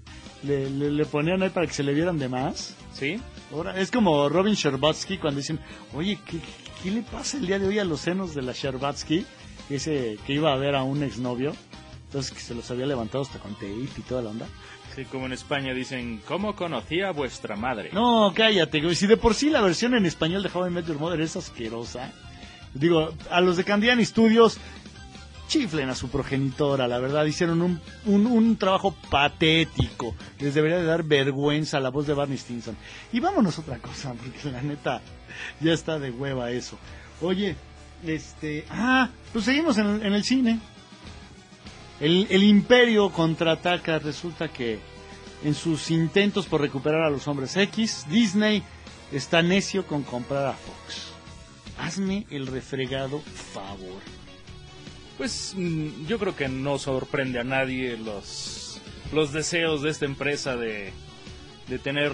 Le, le, le ponían ahí para que se le vieran de más. Sí. Ahora, es como Robin Sherbatsky cuando dicen, oye, ¿qué, ¿qué le pasa el día de hoy a los senos de la Sherbatsky? Ese que iba a ver a un exnovio. Entonces que se los había levantado hasta con tape y toda la onda. Como en España dicen, ¿cómo conocía a vuestra madre? No, cállate, güey. Si de por sí la versión en español de How I Met Your Mother es asquerosa. Digo, a los de Candiani Studios, chiflen a su progenitora, la verdad. Hicieron un, un, trabajo patético. Les debería de dar vergüenza la voz de Barney Stinson. Y vámonos a otra cosa, porque la neta ya está de hueva eso. Oye, este... Ah, pues seguimos en, en el cine. El, el imperio contraataca. Resulta que en sus intentos por recuperar a los hombres X, Disney está necio con comprar a Fox. Hazme el refregado favor. Pues mm, yo creo que no sorprende a nadie los, los deseos de esta empresa de, de tener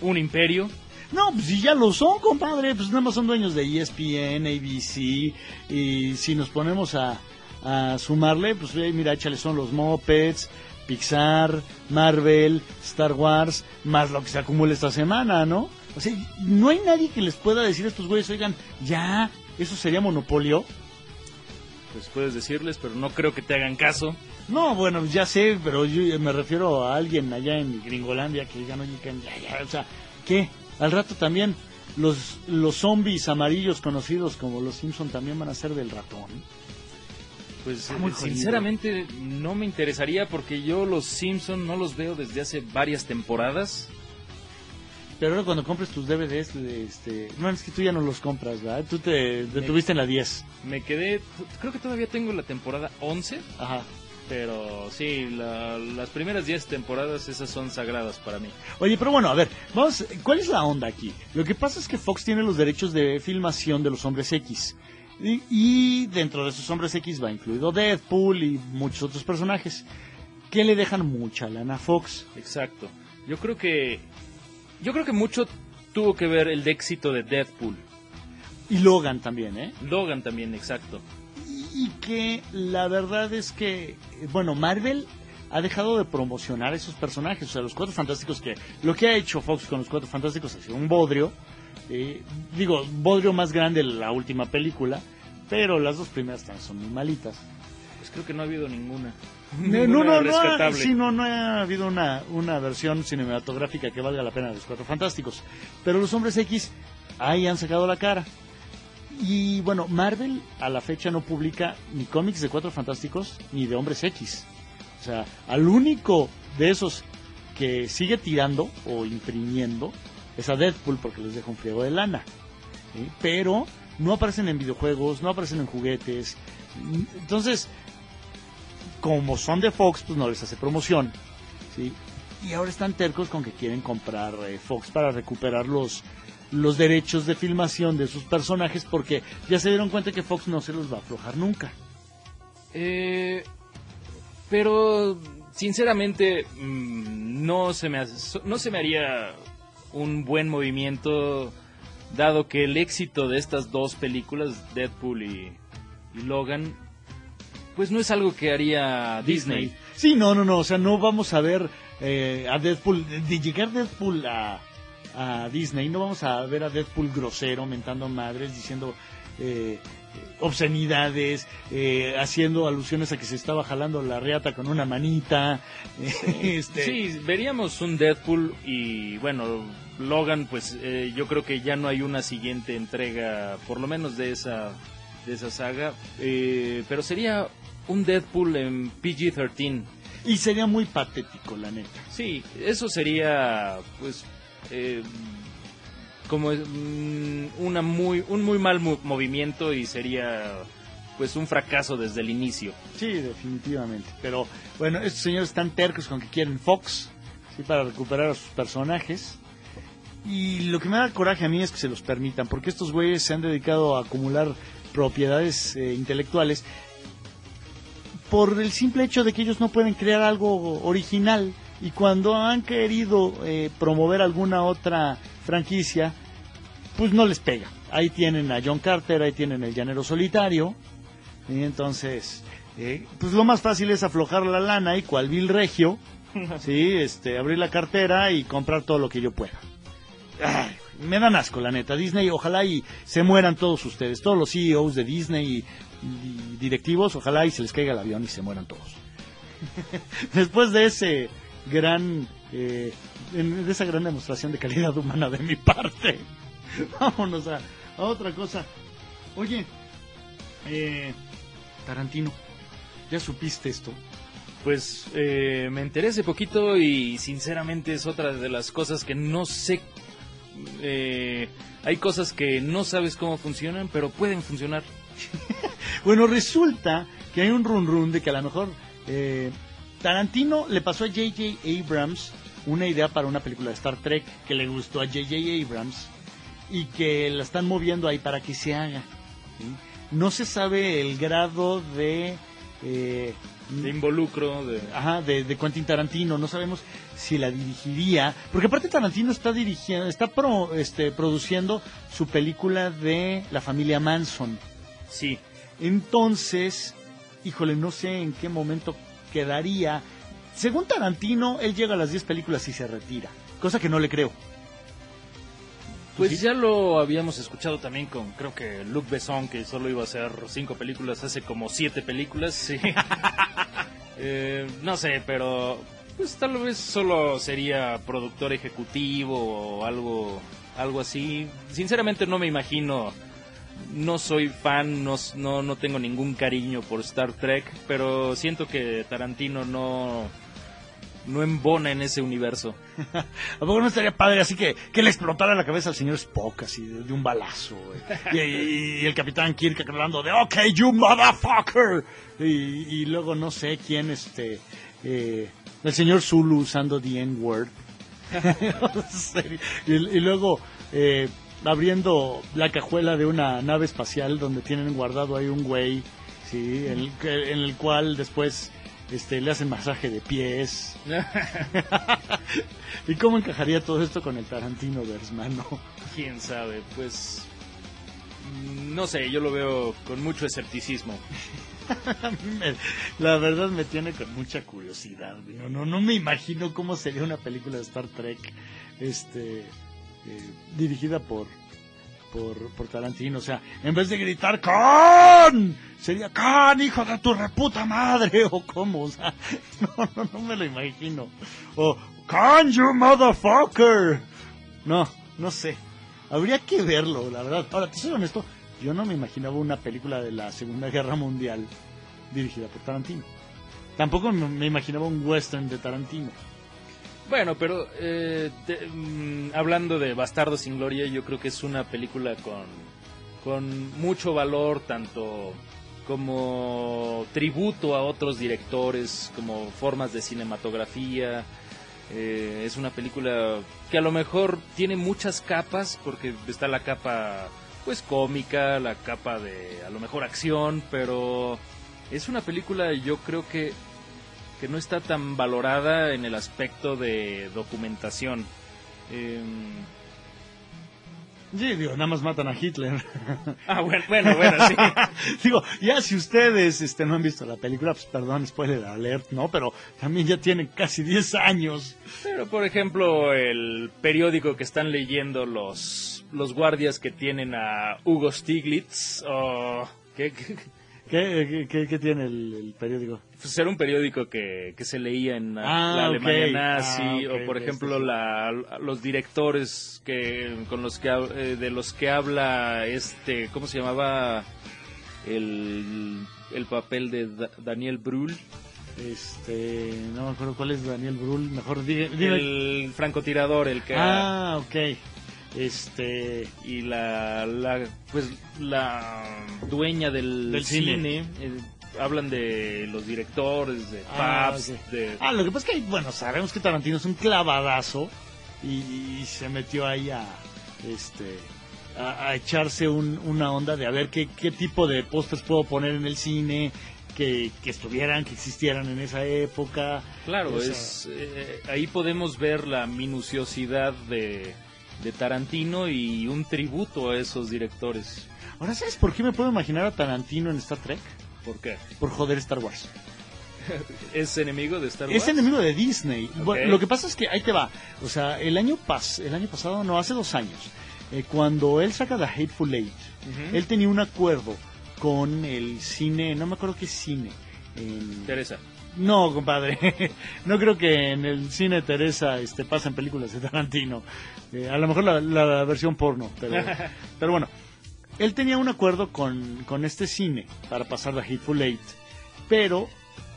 un imperio. No, pues si ya lo son, compadre, pues nada más son dueños de ESPN, ABC, y si nos ponemos a, a sumarle, pues eh, mira, échale son los Mopeds, Pixar, Marvel, Star Wars, más lo que se acumula esta semana, ¿no? O sea, no hay nadie que les pueda decir a estos güeyes, oigan, ya, eso sería monopolio. Pues puedes decirles, pero no creo que te hagan caso. No, bueno, ya sé, pero yo me refiero a alguien allá en Gringolandia que digan, oye, ya, ya, o sea, ¿qué? Al rato también los, los zombies amarillos conocidos como los Simpson también van a ser del ratón. Pues muy sinceramente no me interesaría porque yo los Simpson no los veo desde hace varias temporadas. Pero ahora cuando compres tus DVDs, este, no es que tú ya no los compras, ¿verdad? Tú te detuviste en la 10. Me quedé, creo que todavía tengo la temporada 11. Ajá. Pero sí, las primeras 10 temporadas esas son sagradas para mí. Oye, pero bueno, a ver, vamos, ¿cuál es la onda aquí? Lo que pasa es que Fox tiene los derechos de filmación de los hombres X. Y, dentro de esos hombres X va incluido Deadpool y muchos otros personajes que le dejan mucha lana a Fox. Exacto. Yo creo que yo creo que mucho tuvo que ver el éxito de Deadpool. Y Logan también, ¿eh? Logan también, exacto. Y que la verdad es que, bueno, Marvel ha dejado de promocionar esos personajes, o sea, los Cuatro Fantásticos, que lo que ha hecho Fox con los Cuatro Fantásticos ha sido un bodrio, eh, digo, bodrio más grande la última película, pero las dos primeras también son muy malitas. Pues creo que no ha habido ninguna. No, no, no, no, ha, sí, no, no ha habido una, una versión cinematográfica que valga la pena de los Cuatro Fantásticos. Pero los Hombres X ahí han sacado la cara. Y bueno, Marvel a la fecha no publica ni cómics de Cuatro Fantásticos ni de Hombres X. O sea, al único de esos que sigue tirando o imprimiendo es a Deadpool porque les deja un friego de lana. Pero no aparecen en videojuegos, no aparecen en juguetes. Entonces, como son de Fox, pues no les hace promoción. ¿sí? Y ahora están tercos con que quieren comprar eh, Fox para recuperar los, los derechos de filmación de sus personajes porque ya se dieron cuenta que Fox no se los va a aflojar nunca. Eh, pero sinceramente mm, no se me no se me haría un buen movimiento dado que el éxito de estas dos películas, Deadpool y, Logan, pues no es algo que haría Disney. Sí, no, no, no, o sea, no vamos a ver eh, a Deadpool, de llegar Deadpool a, a Disney, no vamos a ver a Deadpool grosero, mentando madres, diciendo eh, obscenidades, eh, haciendo alusiones a que se estaba jalando la reata con una manita. este... Sí, veríamos un Deadpool y bueno, Logan, pues eh, yo creo que ya no hay una siguiente entrega, por lo menos de esa, de esa saga, eh, pero sería un Deadpool en PG-13. Y sería muy patético, la neta. Sí, eso sería, pues, eh, como mm, una muy, un muy mal movimiento y sería, pues, un fracaso desde el inicio. Sí, definitivamente. Pero, bueno, estos señores están tercos con que quieren Fox, ¿sí? Para recuperar a sus personajes. Y lo que me da coraje a mí es que se los permitan, porque estos güeyes se han dedicado a acumular propiedades eh, intelectuales por el simple hecho de que ellos no pueden crear algo original y cuando han querido eh, promover alguna otra franquicia, pues no les pega. Ahí tienen a John Carter, ahí tienen el Llanero Solitario, y entonces, eh, pues lo más fácil es aflojar la lana y cual Bill Regio, sí, este, abrir la cartera y comprar todo lo que yo pueda me dan asco, la neta. Disney, ojalá y se mueran todos ustedes, todos los CEOs de Disney y, directivos, ojalá y se les caiga el avión y se mueran todos. Después de ese gran, eh, de esa gran demostración de calidad humana de mi parte, vámonos a, otra cosa. Oye, eh, Tarantino, ¿ya supiste esto? Pues eh, me enteré hace poquito y sinceramente es otra de las cosas que no sé eh, hay cosas que no sabes cómo funcionan, pero pueden funcionar. bueno, resulta que hay un run run de que a lo mejor eh, Tarantino le pasó a J.J. Abrams una idea para una película de Star Trek que le gustó a J.J. Abrams y que la están moviendo ahí para que se haga. No se sabe el grado de eh, de involucro de ajá de, de, Quentin Tarantino no sabemos si la dirigiría porque aparte Tarantino está dirigiendo está pro, este produciendo su película de la familia Manson sí entonces híjole no sé en qué momento quedaría según Tarantino, él llega a las 10 películas y se retira, cosa que no le creo. Pues ya lo habíamos escuchado también con, creo que Luc Besson, que solo iba a hacer cinco películas, hace como siete películas, sí. Eh, no sé, pero pues tal vez solo sería productor ejecutivo o algo, algo así. Sinceramente no me imagino, no soy fan, no, no, no tengo ningún cariño por Star Trek, pero siento que Tarantino no no embona en ese universo. ¿A poco no estaría padre así que, que le explotara la cabeza al señor Spock así de, un balazo? Y, el capitán Kirk hablando de OK, you motherfucker. Y, luego no sé quién, este, eh, el señor Zulu usando the N-word. y, luego eh, abriendo la cajuela de una nave espacial donde tienen guardado ahí un güey, sí, en el cual después este, le hacen masaje de pies. ¿Y cómo encajaría todo esto con el Tarantino mano? Quién sabe, pues no sé, yo lo veo con mucho escepticismo. la verdad me tiene con mucha curiosidad. No, no me imagino cómo sería una película de Star Trek, este, eh, dirigida por por, por Tarantino. O sea, en vez de gritar ¡Con! Sería ¡Con, hijo de tu reputa madre! O cómo, o sea, no, no, no me lo imagino. O ¡Con, you motherfucker! No, no sé. Habría que verlo, la verdad. Ahora, te soy honesto, yo no me imaginaba una película de la Segunda Guerra Mundial dirigida por Tarantino. Tampoco me imaginaba un western de Tarantino. Bueno, pero eh, mm, hablando de Bastardo sin Gloria, yo creo que es una película con, con mucho valor, tanto como tributo a otros directores, como formas de cinematografía. Eh, es una película que a lo mejor tiene muchas capas, porque está la capa pues cómica, la capa de a lo mejor acción, pero es una película yo creo que que no está tan valorada en el aspecto de documentación. Eh... Sí, digo, nada más matan a Hitler. Ah, bueno, bueno, bueno, sí. digo, ya si ustedes este, no han visto la película, pues perdón, spoiler alert, ¿no? Pero también ya tienen casi 10 años. Pero, por ejemplo, el periódico que están leyendo los, los guardias que tienen a Hugo Stiglitz, o... ¿qué, ¿Qué, qué, tiene el, periódico? Pues era un periódico que, que se leía en la, ah, Alemania nazi, ah, o por ejemplo la, los directores que con los que eh, de los que habla este, ¿cómo se llamaba el, el papel de Daniel Brühl? Este, no me acuerdo cuál es Daniel Brühl, mejor. El francotirador, el que Ah, ok este y la, la pues la dueña del, cine, eh, hablan de los directores de ah, de ah lo que pasa es que bueno sabemos que Tarantino es un clavadazo y, se metió ahí a este a, echarse una onda de a ver qué, qué tipo de postes puedo poner en el cine que, que, estuvieran, que existieran en esa época. Claro, es eh, ahí podemos ver la minuciosidad de, de Tarantino y un tributo a esos directores. Ahora, ¿sabes por qué me puedo imaginar a Tarantino en Star Trek? ¿Por qué? Por joder Star Wars. ¿Es enemigo de Star Wars? Es enemigo de Disney. lo que pasa es que ahí te va. O sea, el año, pas el año pasado, no, hace dos años, eh, cuando él saca The Hateful Eight, él tenía un acuerdo con el cine, no me acuerdo qué cine. En... Teresa. No, compadre. no creo que en el cine Teresa este, pasen películas de Tarantino. Eh, a lo mejor la, versión porno, pero, pero bueno. Él tenía un acuerdo con, con este cine para pasar la Hateful Eight, pero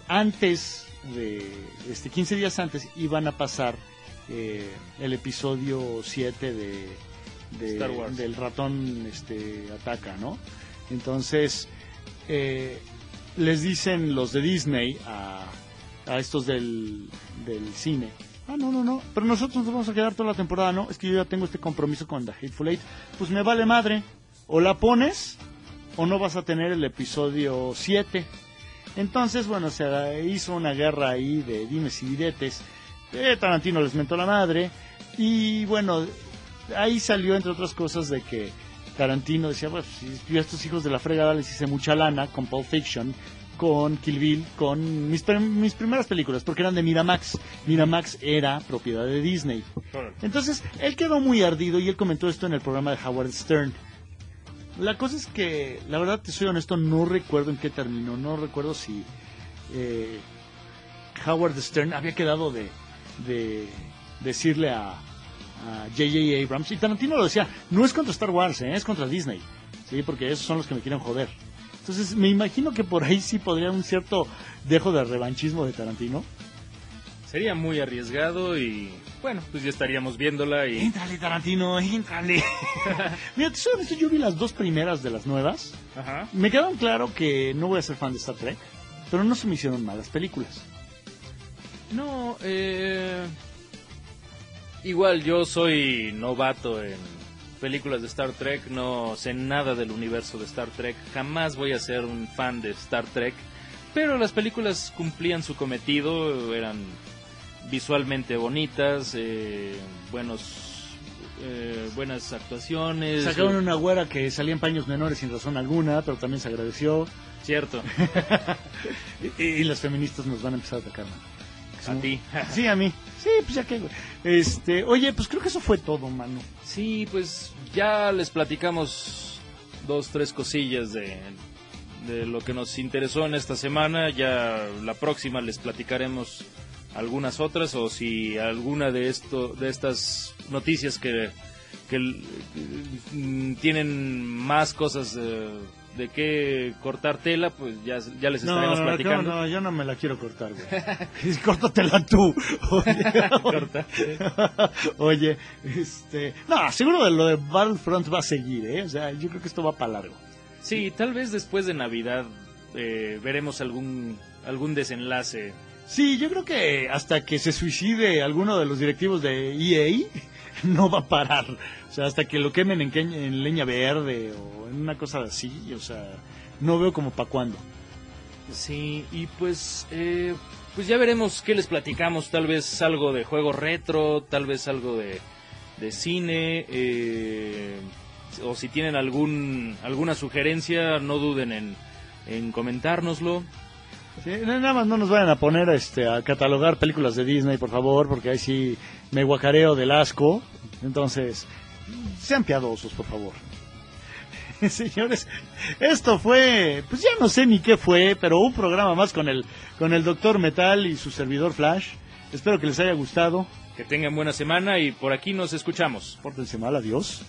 antes de, este, 15 días antes, iban a pasar eh, el episodio 7 de, del ratón este, ataca, ¿no? Entonces, eh, les dicen los de Disney a, a estos del, del cine, ah, no, no, no, pero nosotros nos vamos a quedar toda la temporada, no, es que yo ya tengo este compromiso con The Hateful Eight, pues me vale madre, o la pones o no vas a tener el episodio 7. Entonces, bueno, se hizo una guerra ahí de dimes y diretes. Eh, Tarantino les mentó la madre. Y bueno, ahí salió, entre otras cosas, de que Tarantino decía, bueno, si yo a estos hijos de la fregada les hice mucha lana con Pulp Fiction, con Kill Bill, con mis, mis primeras películas, porque eran de Miramax. Miramax era propiedad de Disney. Entonces, él quedó muy ardido y él comentó esto en el programa de Howard Stern. La cosa es que, la verdad, te soy honesto, no recuerdo en qué terminó. No recuerdo si eh, Howard Stern había quedado de, de decirle a a J.J. Abrams. Y Tarantino lo decía, no es contra Star Wars, ¿eh? es contra Disney. Sí, porque esos son los que me quieren joder. Entonces, me imagino que por ahí sí podría un cierto dejo de revanchismo de Tarantino. Sería muy arriesgado y bueno, pues ya estaríamos viéndola y Éntrale, Tarantino, éntrale. Mira, soy honesto, yo vi las dos primeras de las nuevas. Ajá. Me quedaron claro que no voy a ser fan de Star Trek, pero no se me hicieron malas películas. No, eh, igual yo soy novato en películas de Star Trek, no sé nada del universo de Star Trek, jamás voy a ser un fan de Star Trek, pero las películas cumplían su cometido, eran visualmente bonitas, eh, buenos, eh, buenas actuaciones. Sacaron una güera que salía en paños menores sin razón alguna, pero también se agradeció. Cierto, Y, y las feministas nos van a empezar a atacar. A ti. Sí, a mí. Sí, pues ya que, güey. Este, oye, pues creo que eso fue todo, mano. Sí, pues ya les platicamos dos, tres cosillas de, de lo que nos interesó en esta semana. Ya la próxima les platicaremos algunas otras o si alguna de esto, de estas noticias que, que mm, tienen más cosas eh, de qué cortar tela, pues ya, ya les estaremos no, no, platicando. No, no, yo no me la quiero cortar, güey. Córtatela tú. Oye, Corta. Oye, este... No, seguro de lo de Battlefront va a seguir, ¿eh? O sea, yo creo que esto va para largo. Sí, tal vez después de Navidad eh, veremos algún, algún desenlace Sí, yo creo que hasta que se suicide alguno de los directivos de EA, no va a parar. O sea, hasta que lo quemen en, que- en leña verde o en una cosa así, o sea, no veo como para cuándo. Sí, y pues, eh, pues ya veremos qué les platicamos. Tal vez algo de juego retro, tal vez algo de, de cine. eh, o si tienen algún alguna sugerencia, no duden en, en comentárnoslo. Sí, nada más no nos vayan a poner este, a catalogar películas de Disney, por favor, porque ahí sí me guacareo del asco. Entonces, sean piadosos, por favor. Señores, esto fue, pues ya no sé ni qué fue, pero un programa más con el, con el Doctor Metal y su servidor Flash. Espero que les haya gustado. Que tengan buena semana y por aquí nos escuchamos. Pórtense mal, adiós.